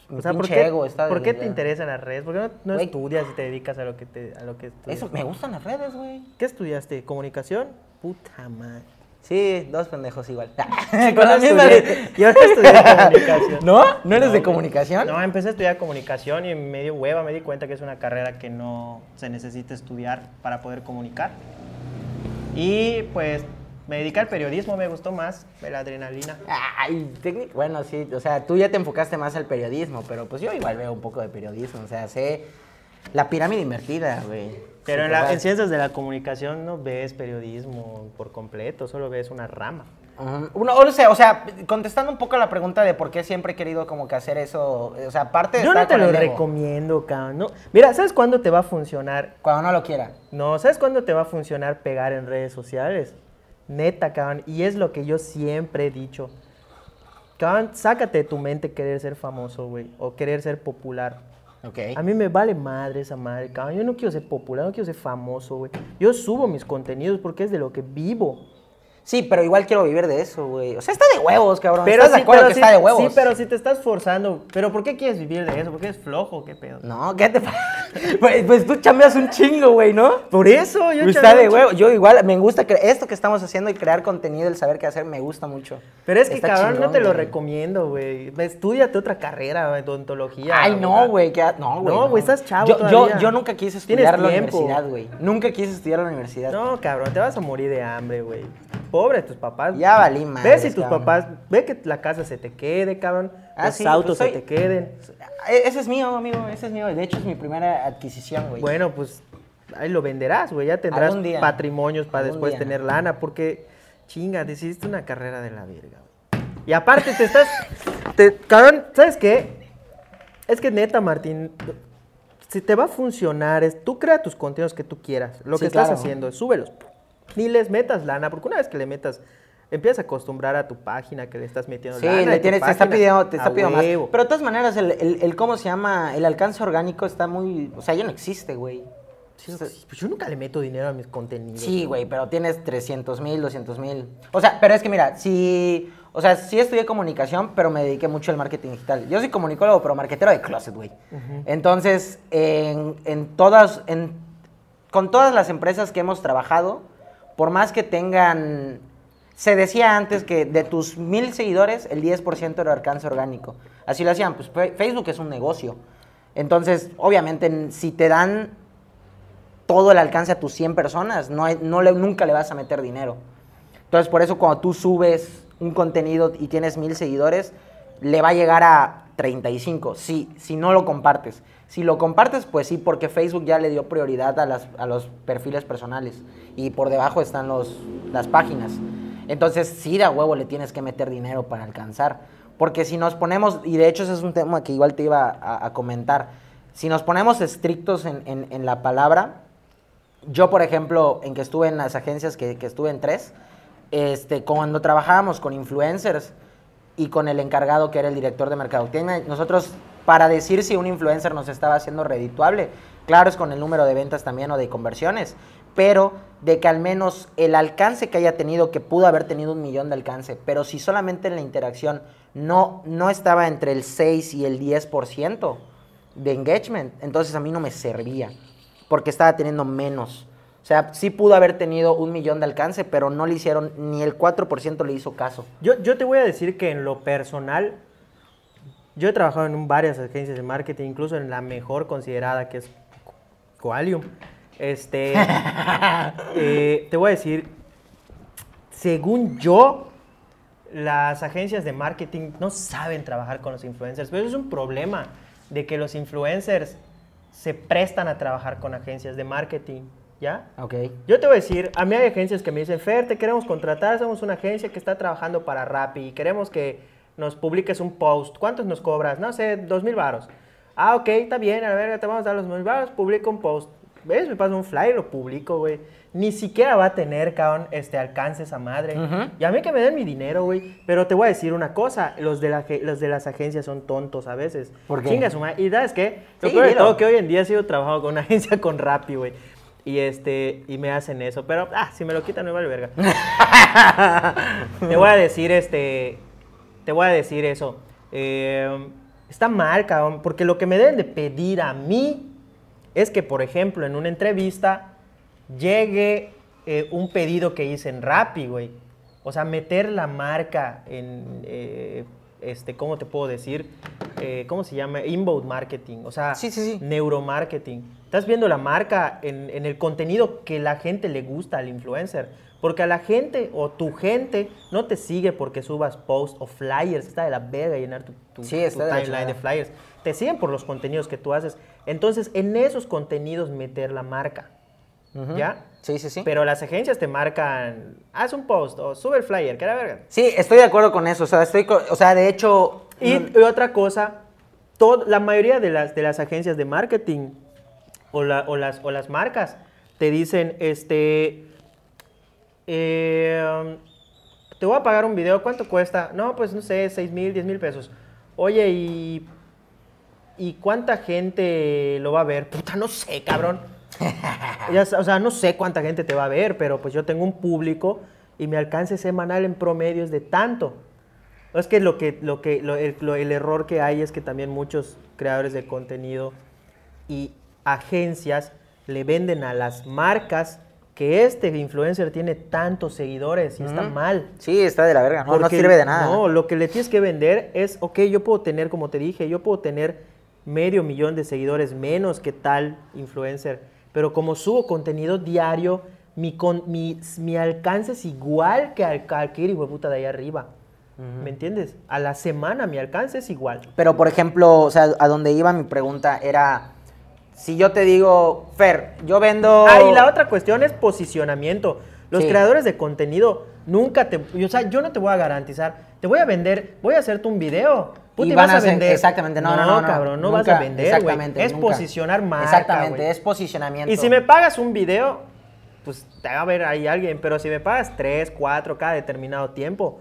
O sea, ¿por qué, ego está ¿por qué desde te interesan las redes? ¿Por qué no, estudias y te dedicas a lo que, te, a lo que estudias? Eso, me gustan las redes, güey. ¿Qué estudiaste? ¿Comunicación? Puta madre. Sí, dos pendejos igual. Con la misma yo no estudié comunicación. ¿No? ¿No eres de comunicación? No, empecé a estudiar comunicación y me dio hueva, me di cuenta que es una carrera que no se necesita estudiar para poder comunicar. Y pues me dediqué al periodismo, me gustó más la adrenalina. Ay, técnic- bueno, sí, o sea, tú ya te enfocaste más al periodismo, pero pues yo igual veo un poco de periodismo, o sea, sé la pirámide invertida, güey. Pero en, la- en ciencias de la comunicación no ves periodismo por completo, solo ves una rama. Uno, o sea, o sea, contestando un poco a la pregunta de por qué siempre he querido como que hacer eso, o sea, aparte de Yo no te lo recomiendo, cabrón. no. Mira, ¿sabes cuándo te va a funcionar? Cuando no lo quiera. No, ¿sabes cuándo te va a funcionar pegar en redes sociales? Neta, cabrón. Y es lo que yo siempre he dicho. Cabrón, sácate de tu mente querer ser famoso, güey. O querer ser popular. Ok. A mí me vale madre esa madre, cabrón. Yo no quiero ser popular, no quiero ser famoso, güey. Yo subo mis contenidos porque es de lo que vivo. Sí, pero igual quiero vivir de eso, güey. O sea, está de huevos, cabrón. Pero ¿Estás de acuerdo que sí- está de huevos? Sí, pero si te estás forzando. ¿Pero por qué quieres vivir de eso? ¿Por qué eres flojo? ¿Qué pedo? No, ¿qué te pasa? Pues, pues tú chambeas un chingo, güey, ¿no? Por eso, yo Está de un huevo. Yo igual, me gusta que esto que estamos haciendo y crear contenido, el saber qué hacer, me gusta mucho. Pero es que, Está cabrón, no te lo güey. recomiendo, güey. Ve, Estúdiate otra carrera, odontología. Ay, no, güey. que- No, güey. No, güey, estás chavo yo, todavía. Yo, yo nunca quise estudiar la universidad, güey. Nunca quise estudiar la universidad. No, cabrón, te vas a morir de hambre, güey. Pobre de tus papás. Ya valí Ve madres, si tus cabrón. papás, ve que la casa se te quede, cabrón. Ah, los sí, autos pues se te queden. E- Ese es mío, amigo. Ese es mío. De hecho, es mi primera adquisición, güey. Bueno, pues ahí lo venderás, güey. Ya tendrás día. patrimonios para después día. tener lana, porque, chinga, decidiste una carrera de la verga, güey. Y aparte te estás, te, cabrón, ¿sabes qué? Es que neta, Martín, si te va a funcionar, es, tú crea tus contenidos que tú quieras. Lo Sí, que estás haciendo es súbelos. Ni les metas lana, porque una vez que le metas, empiezas a acostumbrar a tu página que le estás metiendo Sí, lana. le tienes, te está pidiendo, te está pidiendo más. Pero de todas maneras, el, el- el cómo se llama, el alcance orgánico está muy, o sea, ya no existe, güey. Sí, O sea, pues yo nunca le meto dinero a mis contenidos. Sí, güey, pero tienes 300 mil, 200 mil. O sea, pero es que mira, si, o sea, sí estudié comunicación, pero me dediqué mucho al marketing digital. Yo soy comunicólogo, pero marketero de closet, güey. Entonces, en, en todas, en, con todas las empresas que hemos trabajado, por más que tengan, se decía antes que de tus mil seguidores, el 10% era alcance orgánico. Así lo hacían, pues Facebook es un negocio. Entonces, obviamente, en- si te dan todo el alcance a tus 100 personas, no, no le, nunca le vas a meter dinero. Entonces, por eso cuando tú subes un contenido y tienes mil seguidores, le va a llegar a 35, si, si no lo compartes. Si lo compartes, pues sí, porque Facebook ya le dio prioridad a, las- a los perfiles personales y por debajo están los, las páginas. Entonces, sí, de a huevo le tienes que meter dinero para alcanzar. Porque si nos ponemos, y de hecho ese es un tema que igual te iba a, comentar, si nos ponemos estrictos en, en- en la palabra, yo, por ejemplo, en que estuve en las agencias, que, que estuve en tres, este, cuando trabajábamos con influencers y con el encargado que era el director de mercadotecnia, nosotros, para decir si un influencer nos estaba haciendo redituable, claro, es con el número de ventas también o de conversiones, pero de que al menos el alcance que haya tenido, que pudo haber tenido un millón de alcance, pero si solamente en la interacción no, no estaba entre el 6 y el 10% de engagement, entonces a mí no me servía, porque estaba teniendo menos. O sea, sí pudo haber tenido un millón de alcance, pero no le hicieron, ni el 4% le hizo caso. Yo, yo te voy a decir que en lo personal, yo he trabajado en varias agencias de marketing, incluso en la mejor considerada que es Qualium. Este, eh, te voy a decir, según yo, las agencias de marketing no saben trabajar con los influencers, pero eso es un problema de que los influencers se prestan a trabajar con agencias de marketing, ¿ya? Ok. Yo te voy a decir, a mí hay agencias que me dicen, Fer, te queremos contratar, somos una agencia que está trabajando para Rappi y queremos que nos publiques un post. ¿Cuántos nos cobras? No sé, dos mil varos. Ah, ok, está bien, a ver, te vamos a dar los mil varos, publica un post. ¿Ves? Me pasa un flyer, lo publico, güey. Ni siquiera va a tener, cabrón, este alcance esa madre. Ujú. Y a mí que me den mi dinero, güey. Pero te voy a decir una cosa, los de, la, los de las agencias son tontos a veces. ¿Por qué? Chinga su madre. Y ¿sabes qué? Lo Sí, peor de todo que hoy en día sigo trabajando con una agencia con Rappi, güey. Y este, y me hacen eso. Pero, ah, si me lo quitan, me vale verga. te voy a decir, este, te voy a decir eso. Eh, está mal, cabrón, porque lo que me deben de pedir a mí es que, por ejemplo, en una entrevista llegue eh, un pedido que hice en Rappi, güey. O sea, meter la marca en, eh, este, ¿cómo te puedo decir? Eh, ¿Cómo se llama? Inbound marketing. O sea, Sí, sí, sí. neuromarketing. Estás viendo la marca en, en el contenido que la gente le gusta al influencer. Porque a la gente o tu gente no te sigue porque subas posts o flyers. Está de la verga llenar tu, tu- Sí, tu de timeline de chingada. flyers. Te siguen por los contenidos que tú haces. Entonces, en esos contenidos meter la marca. Ujú. ¿Ya? Sí, sí, sí. Pero las agencias te marcan, haz un post o sube el flyer, que la verga. Sí, estoy de acuerdo con eso. O sea, estoy, o sea, de hecho... Y, no- y otra cosa, todo, la mayoría de las, de las agencias de marketing o, la- o las, o las marcas te dicen, este, eh, te voy a pagar un video, ¿cuánto cuesta? No, pues no sé, 6 mil, 10 mil pesos. Oye, ¿y, ¿y cuánta gente lo va a ver? Puta, no sé, cabrón. Ya o sea, no sé cuánta gente te va a ver, pero pues yo tengo un público y mi alcance semanal en promedio es de tanto. Es que lo que, lo que, lo- el, lo- el error que hay es que también muchos creadores de contenido y agencias le venden a las marcas que este influencer tiene tantos seguidores y está mal. Sí, está de la verga. No, no sirve de nada. No, lo que le tienes que vender es, ok, yo puedo tener, como te dije, yo puedo tener medio millón de seguidores menos que tal influencer, pero como subo contenido diario, mi, con, mi, mi alcance es igual que al cualquier hijo de puta de ahí arriba. ¿Me entiendes? A la semana mi alcance es igual. Pero, por ejemplo, o sea, a donde iba mi pregunta era, si yo te digo, Fer, yo vendo... Ah, y la otra cuestión es posicionamiento. Los Sí. creadores de contenido nunca te... O sea, yo no te voy a garantizar. Te voy a vender, voy a hacerte un video. Puta, Y van vas a vender. exactamente, no, no, no, no, cabrón, no nunca, vas a vender, exactamente, Es nunca. posicionar marca, Exactamente, es posicionamiento. Y si me pagas un video, pues te va a ver ahí alguien, pero si me pagas 3, 4 cada determinado tiempo,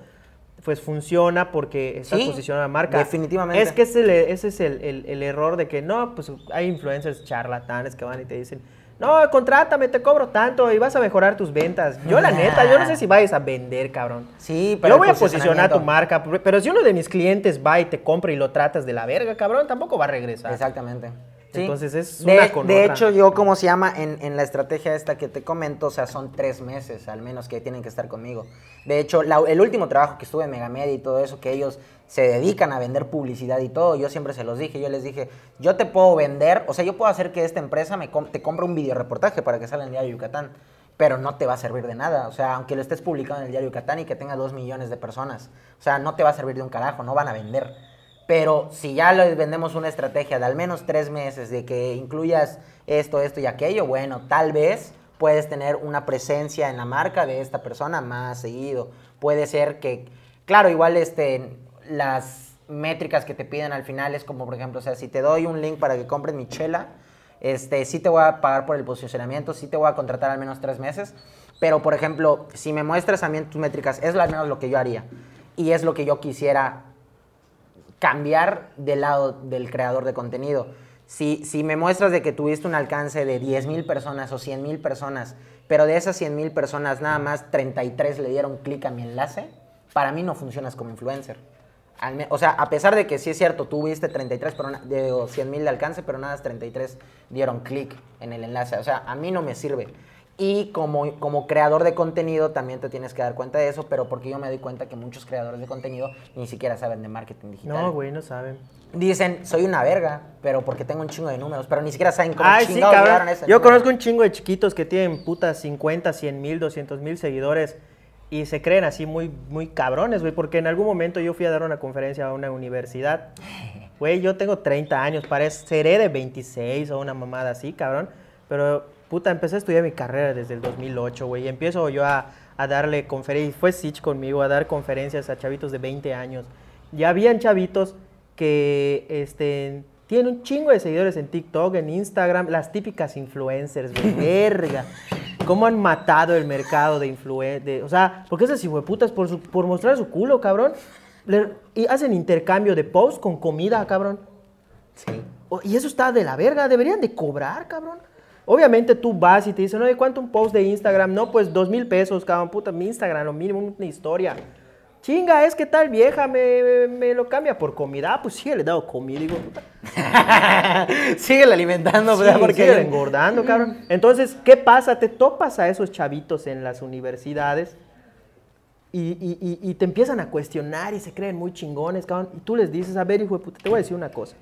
pues funciona porque estás Sí, posicionando la marca. definitivamente. Es que ese, le- ese es el, el- el error de que no, pues hay influencers charlatanes que van y te dicen, no, contrátame, te cobro tanto y vas a mejorar tus ventas. Yo la neta, yo no sé si vayas a vender, cabrón. Sí, pero Yo voy a posicionar tu marca, pero si uno de mis clientes va y te compra y lo tratas de la verga, cabrón, tampoco va a regresar. Exactamente. Sí. Entonces es de, una con de otra. hecho, yo, como se llama, en, en la estrategia esta que te comento, o sea, son tres meses al menos que tienen que estar conmigo. De hecho, la- el último trabajo que estuve en Megamedia y todo eso, que ellos se dedican a vender publicidad y todo, yo siempre se los dije, yo les dije, yo te puedo vender, o sea, yo puedo hacer que esta empresa me com- te compre un videoreportaje para que salga en el diario Yucatán, pero no te va a servir de nada, o sea, aunque lo estés publicando en el diario Yucatán y que tenga dos millones de personas, o sea, no te va a servir de un carajo, no van a vender. Pero si ya les vendemos una estrategia de al menos tres meses, de que incluyas esto, esto y aquello, bueno, tal vez puedes tener una presencia en la marca de esta persona más seguido. Puede ser que, claro, igual este, las métricas que te piden al final es como, por ejemplo, o sea, si te doy un link para que compres mi chela, este, sí te voy a pagar por el posicionamiento, sí te voy a contratar al menos tres meses, pero, por ejemplo, si me muestras mí tus métricas, es al menos lo que yo haría y es lo que yo quisiera cambiar del lado del creador de contenido. Si, si me muestras de que tuviste un alcance de 10 mil personas o 100 mil personas, pero de esas 100 mil personas nada más 33 le dieron clic a mi enlace, para mí no funcionas como influencer. O sea, a pesar de que sí es cierto, tuviste 33 pero de o 100 mil de alcance, pero nada más 33 dieron clic en el enlace. O sea, a mí no me sirve. Y como, como creador de contenido también te tienes que dar cuenta de eso, pero porque yo me doy cuenta que muchos creadores de contenido ni siquiera saben de marketing digital. No, güey, no saben. Dicen, soy una verga, pero porque tengo un chingo de números, pero ni siquiera saben cómo Ay, sí, cabrón. ese Yo número. conozco un chingo de chiquitos que tienen putas 50, 100 mil, 200 mil seguidores y se creen así muy, muy cabrones, güey, porque en algún momento yo fui a dar una conferencia a una universidad. Güey, yo tengo 30 años, parece, seré de 26 o una mamada así, cabrón. Pero, puta, empecé a estudiar mi carrera desde el 2008, güey, y empiezo yo a, a darle conferencias, fue Sich conmigo, a dar conferencias a chavitos de 20 años. Ya habían chavitos que, este, tienen un chingo de seguidores en TikTok, en Instagram, las típicas influencers, güey, verga. ¿Cómo han matado el mercado de influencers? O sea, porque esas hijueputas por, su- por mostrar su culo, cabrón. le- y hacen intercambio de posts con comida, cabrón. Sí. O- Y eso está de la verga, deberían de cobrar, cabrón. Obviamente tú vas y te dicen, oye, ¿cuánto un post de Instagram? No, pues dos mil pesos, cabrón, puta, mi Instagram, lo mínimo, una historia. Chinga, es que tal vieja me, me- me lo cambia por comida. Ah, pues sí, le he dado comida, digo, puta. Síguele alimentando, Sí, ¿verdad? Porque sigue engordando, cabrón. Entonces, ¿qué pasa? Te topas a esos chavitos en las universidades y, y- y- y te empiezan a cuestionar y se creen muy chingones, cabrón. Y tú les dices, a ver, hijo de puta, te voy a decir una cosa.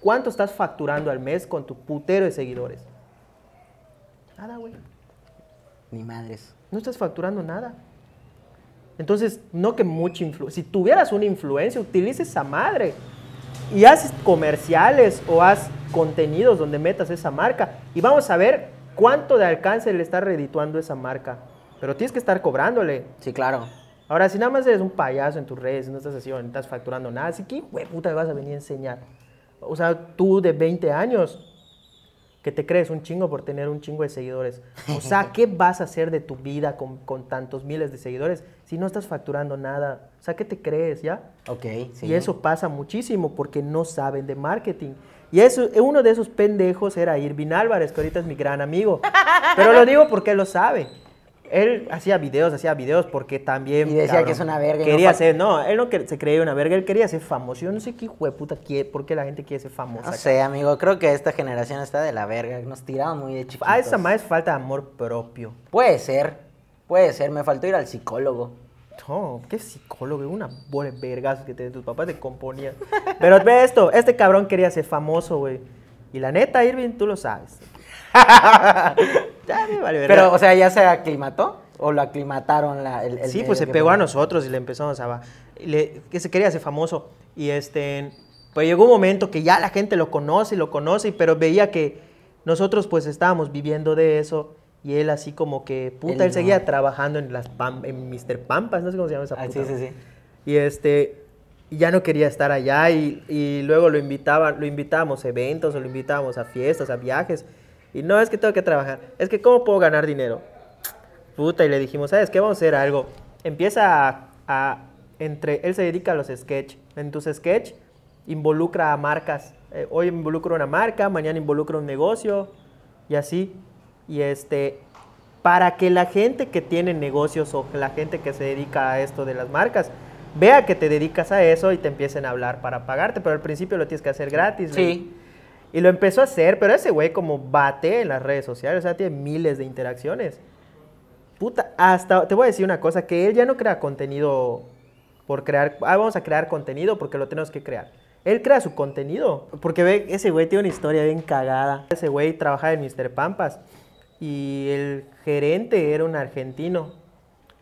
¿Cuánto estás facturando al mes con tu putero de seguidores? Nada, güey. Ni madres. No estás facturando nada. Entonces, no que mucha influencia. Si tuvieras una influencia, utiliza esa madre. Y haces comerciales o haz contenidos donde metas esa marca. Y vamos a ver cuánto de alcance le está redituando esa marca. Pero tienes que estar cobrándole. Sí, claro. Ahora, si nada más eres un payaso en tus redes, no estás así, no estás facturando nada, así que, güey, puta, me vas a venir a enseñar. O sea, tú de 20 años, que te crees un chingo por tener un chingo de seguidores. O sea, ¿qué vas a hacer de tu vida con, con tantos miles de seguidores si no estás facturando nada? O sea, ¿qué te crees, ya? Ok, sí. Y eso pasa muchísimo porque no saben de marketing. Y eso, uno de esos pendejos era Irvin Álvarez, que ahorita es mi gran amigo. Pero lo digo porque lo sabe. Él hacía videos, hacía videos porque también... Y decía que es una verga no Quería fa- ser, no, él no se creía una verga, él quería ser famoso. Yo no sé qué hijo de puta quiere, por qué la gente quiere ser famosa. No sé, amigo, creo que esta generación está de la verga. Nos tiraron muy de chiquitos. Ah, esa más es falta de amor propio. Puede ser, puede ser. Me faltó ir al psicólogo. No, qué psicólogo, una bola de vergas que te, tus papás te componían. Pero ve esto, este cabrón quería ser famoso, güey. Y la neta, Irving, tú lo sabes. ya me vale. Pero, o sea, ¿ya se aclimató? ¿O lo aclimataron la, el, el sí, pues se pegó a nosotros y le empezamos a... le- que se quería hacer famoso. Y este... Pues llegó un momento que ya la gente lo conoce y lo conoce, pero veía que nosotros pues estábamos viviendo de eso y él así como que, puta, él, Él seguía no. trabajando en las Pam- en Mr. Pampas, no sé cómo se llama esa Ah, puta. sí, sí, sí. Y este, y ya no quería estar allá y, y luego lo invitaba, lo invitábamos a eventos o lo invitábamos a fiestas, a viajes. Y no, es que tengo que trabajar. Es que, ¿cómo puedo ganar dinero? Puta, y le dijimos, ¿sabes qué? Vamos a hacer algo. Empieza a, a- entre, él se dedica a los sketch. En tus sketch involucra a marcas. Eh, hoy involucra una marca, mañana involucra un negocio y así. Y este, para que la gente que tiene negocios o la gente que se dedica a esto de las marcas vea que te dedicas a eso y te empiecen a hablar para pagarte, pero al principio lo tienes que hacer gratis. Sí. Y lo empezó a hacer, pero ese güey como bate en las redes sociales, o sea, tiene miles de interacciones. Puta, hasta, te voy a decir una cosa, que él ya no crea contenido por crear, ah, vamos a crear contenido porque lo tenemos que crear. Él crea su contenido, porque ve, ese güey tiene una historia bien cagada. Ese güey trabajaba en Mr. Pampas y el gerente era un argentino.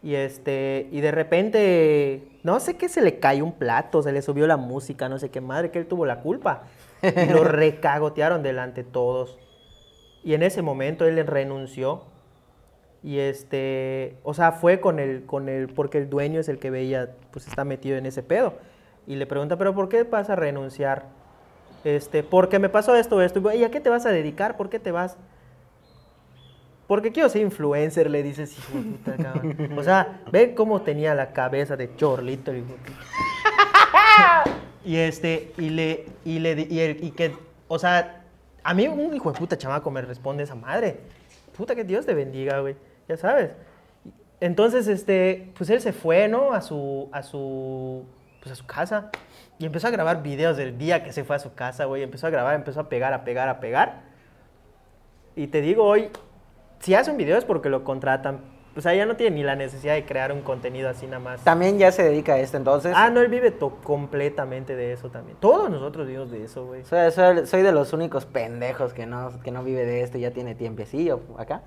Y este, y de repente, no sé qué se le cayó un plato, se le subió la música, no sé qué madre, que él tuvo la culpa. Y lo recagotearon delante de todos. Y en ese momento él renunció. Y este, o sea, fue con el, con el, porque el dueño es el que veía, pues está metido en ese pedo. Y le pregunta, pero ¿por qué vas a renunciar? Este, porque me pasó esto, esto. ¿Y a qué te vas a dedicar? ¿Por qué te vas? Porque quiero ser influencer, le dices, hijo de puta, cabrón. O sea, ve cómo tenía la cabeza de chorlito. hijo de puta. Y este, y le, y le, y que, o sea, a mí un hijo de puta chamaco me responde esa madre. Puta que Dios te bendiga, güey. Ya sabes. Entonces, este, pues él se fue, ¿no? A su, a su, pues a su casa. Y empezó a grabar videos del día que se fue a su casa, güey. Empezó a grabar, empezó a pegar, a pegar, a pegar. Y te digo hoy, si hace un video es porque lo contratan. O sea, ya no tiene ni la necesidad de crear un contenido así nada más. También ya se dedica a esto, entonces. Ah, no, él vive completamente de eso también. Todos nosotros vivimos de eso, güey. Soy, soy- soy de los únicos pendejos que no, que no vive de esto y ya tiene tiempecillo acá.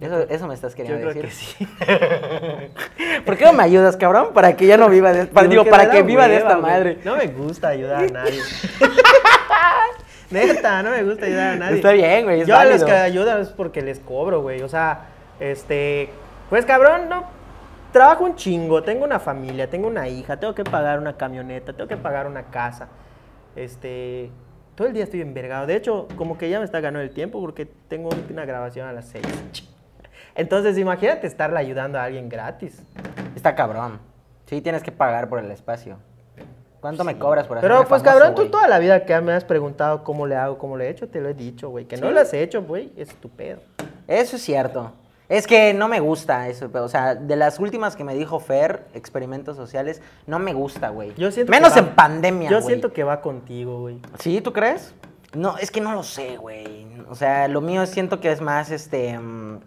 Eso, eso me estás Yo queriendo creo decir. que sí. ¿Por qué no me ayudas, cabrón? Para que ya no viva de, para, digo, para que viva de esta madre. No me gusta ayudar a nadie. Neta, no me gusta ayudar a nadie. Está bien, güey, es Yo a los que ayudan es porque les cobro, güey. O sea, este. Pues cabrón, no. Trabajo un chingo, tengo una familia, tengo una hija, tengo que pagar una camioneta, tengo que pagar una casa. Este. Todo el día estoy envergado. De hecho, como que ya me está ganando el tiempo porque tengo una grabación a las 6. Entonces, imagínate estarle ayudando a alguien gratis. Está cabrón. Sí, tienes que pagar por el espacio. ¿Cuánto me cobras por Pero hacerme pues famoso, cabrón, tú toda la vida que me has preguntado cómo le hago, cómo le he hecho, te lo he dicho, güey. Que no lo has hecho, güey, es tu pedo. Eso es cierto. Es que no me gusta eso, pero, o sea, de las últimas que me dijo Fer, experimentos sociales, no me gusta, güey. Yo siento Menos que va- en pandemia, Yo güey. siento que va contigo, güey. ¿Sí? ¿Tú crees? No, es que no lo sé, güey. O sea, lo mío siento que es más, este... mm,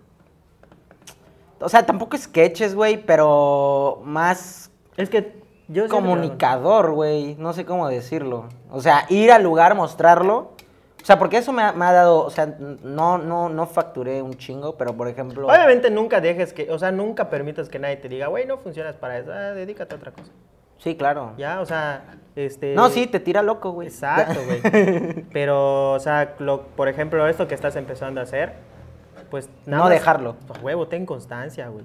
O sea, tampoco sketches, güey, pero más Es que yo comunicador, güey. No sé cómo decirlo. O sea, ir al lugar, mostrarlo. O sea, porque eso me ha, me ha dado, o sea, no, no, no facturé un chingo, pero por ejemplo... Obviamente nunca dejes que, o sea, nunca permitas que nadie te diga, güey, no funcionas para eso, ah, dedícate a otra cosa. Sí, claro. Ya, o sea, este... No, sí, te tira loco, güey. Exacto, güey. Pero, o sea, lo- por ejemplo, esto que estás empezando a hacer, pues No dejarlo. A huevo, ten constancia, güey.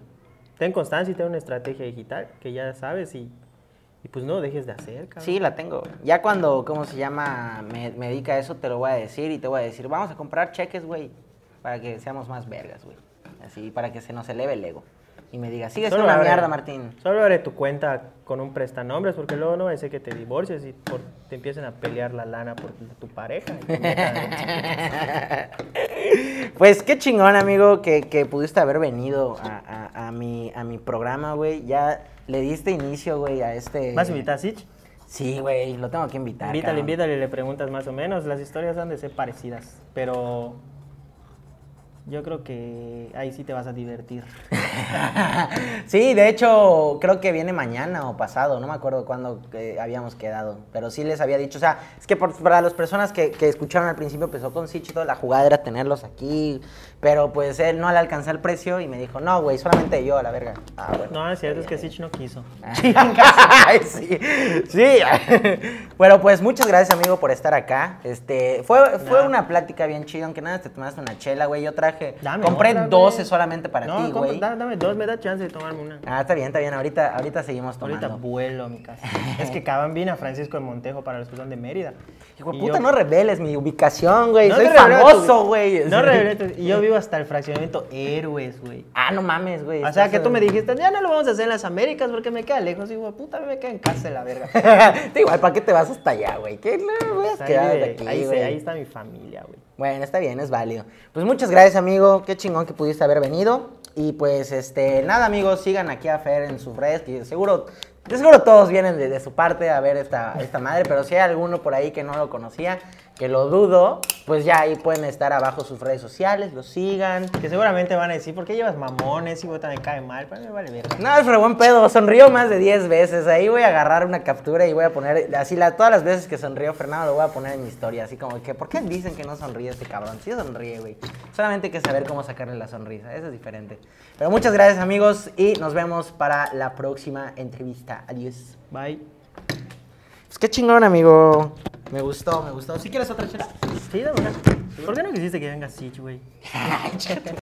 Ten constancia y ten una estrategia digital que ya sabes y, y pues no dejes de hacer, cabrón. Sí, la tengo. Ya cuando, ¿cómo se llama? Me, me dedica a eso, te lo voy a decir y te voy a decir, vamos a comprar cheques, güey, para que seamos más vergas, güey. Así, para que se nos eleve el ego. Y me diga, sigue siendo una abre- mierda, Martín. Solo abre tu cuenta con un prestanombres porque luego no va a ser que te divorcies y por- te empiecen a pelear la lana por tu pareja. Pues qué chingón, amigo, que, que pudiste haber venido a, a- a mi, a mi programa, güey. Ya le diste inicio, güey, a este... ¿Vas a invitar a Sich? Sí, güey, lo tengo que invitar. Invítale, cabrón. invítale, le preguntas más o menos. Las historias han de ser parecidas, pero Yo creo que ahí sí te vas a divertir. sí, de hecho, creo que viene mañana o pasado, no me acuerdo cuándo eh, habíamos quedado, pero sí les había dicho, o sea, es que por- para las personas que, que escucharon al principio, empezó con toda la jugada era tenerlos aquí, pero pues él no le alcanzó el precio y me dijo, no, güey, solamente yo, a la verga. Ah, bueno. No, es cierto, es que Sich no quiso. Sí, sí. bueno, pues muchas gracias, amigo, por estar acá. Este, fue, fue una plática bien chida, aunque nada te tomaste una chela, güey. Yo traje, Dame compré otra, 12 güey. solamente para no, ti, güey. Da- dame dos, me da chance de tomarme una. Ah, está bien, está bien. Ahorita, ahorita seguimos tomando. Ahorita vuelo a mi casa. es que caban bien a Francisco de Montejo para los que son de Mérida. Hijo de puta, yo- no reveles mi ubicación, güey. No Soy famoso, tu- güey. No revelé tu- Y yo vivo hasta el fraccionamiento Héroes, güey. Ah, no mames, güey. O sea que tú me dijiste, ya no lo vamos a hacer en las Américas porque me queda lejos. Y digo, puta, me queda en casa la verga. Igual, ¿para qué te vas hasta allá, güey? ¿Qué no voy a Ahí, quedar de- aquí, ahí, ahí está mi familia, güey. Bueno, está bien, es válido. Pues muchas gracias, amigo. Qué chingón que pudiste haber venido. Y pues, este, nada, amigos, sigan aquí a Fer en sus redes, que seguro, seguro todos vienen de, de su parte a ver esta, esta madre, pero si hay alguno por ahí que no lo conocía, que lo dudo, pues ya ahí pueden estar abajo sus redes sociales, lo sigan. Que seguramente van a decir, ¿por qué llevas mamones? Y vos me cae mal. Pero me vale verga. No, pero buen pedo, sonrió más de 10 veces. Ahí voy a agarrar una captura y voy a poner, así la, todas las veces que sonrió Fernando lo voy a poner en mi historia. Así como que, ¿por qué dicen que no sonríe este cabrón? Sí sonríe, güey. Solamente hay que saber cómo sacarle la sonrisa, eso es diferente. Pero muchas gracias amigos y nos vemos para la próxima entrevista. Adiós. Bye. Pues qué chingón, amigo. Me gustó, me gustó. ¿Si quieres otra chela? Sí, dame una. ¿Por qué no quisiste que venga Sich, güey?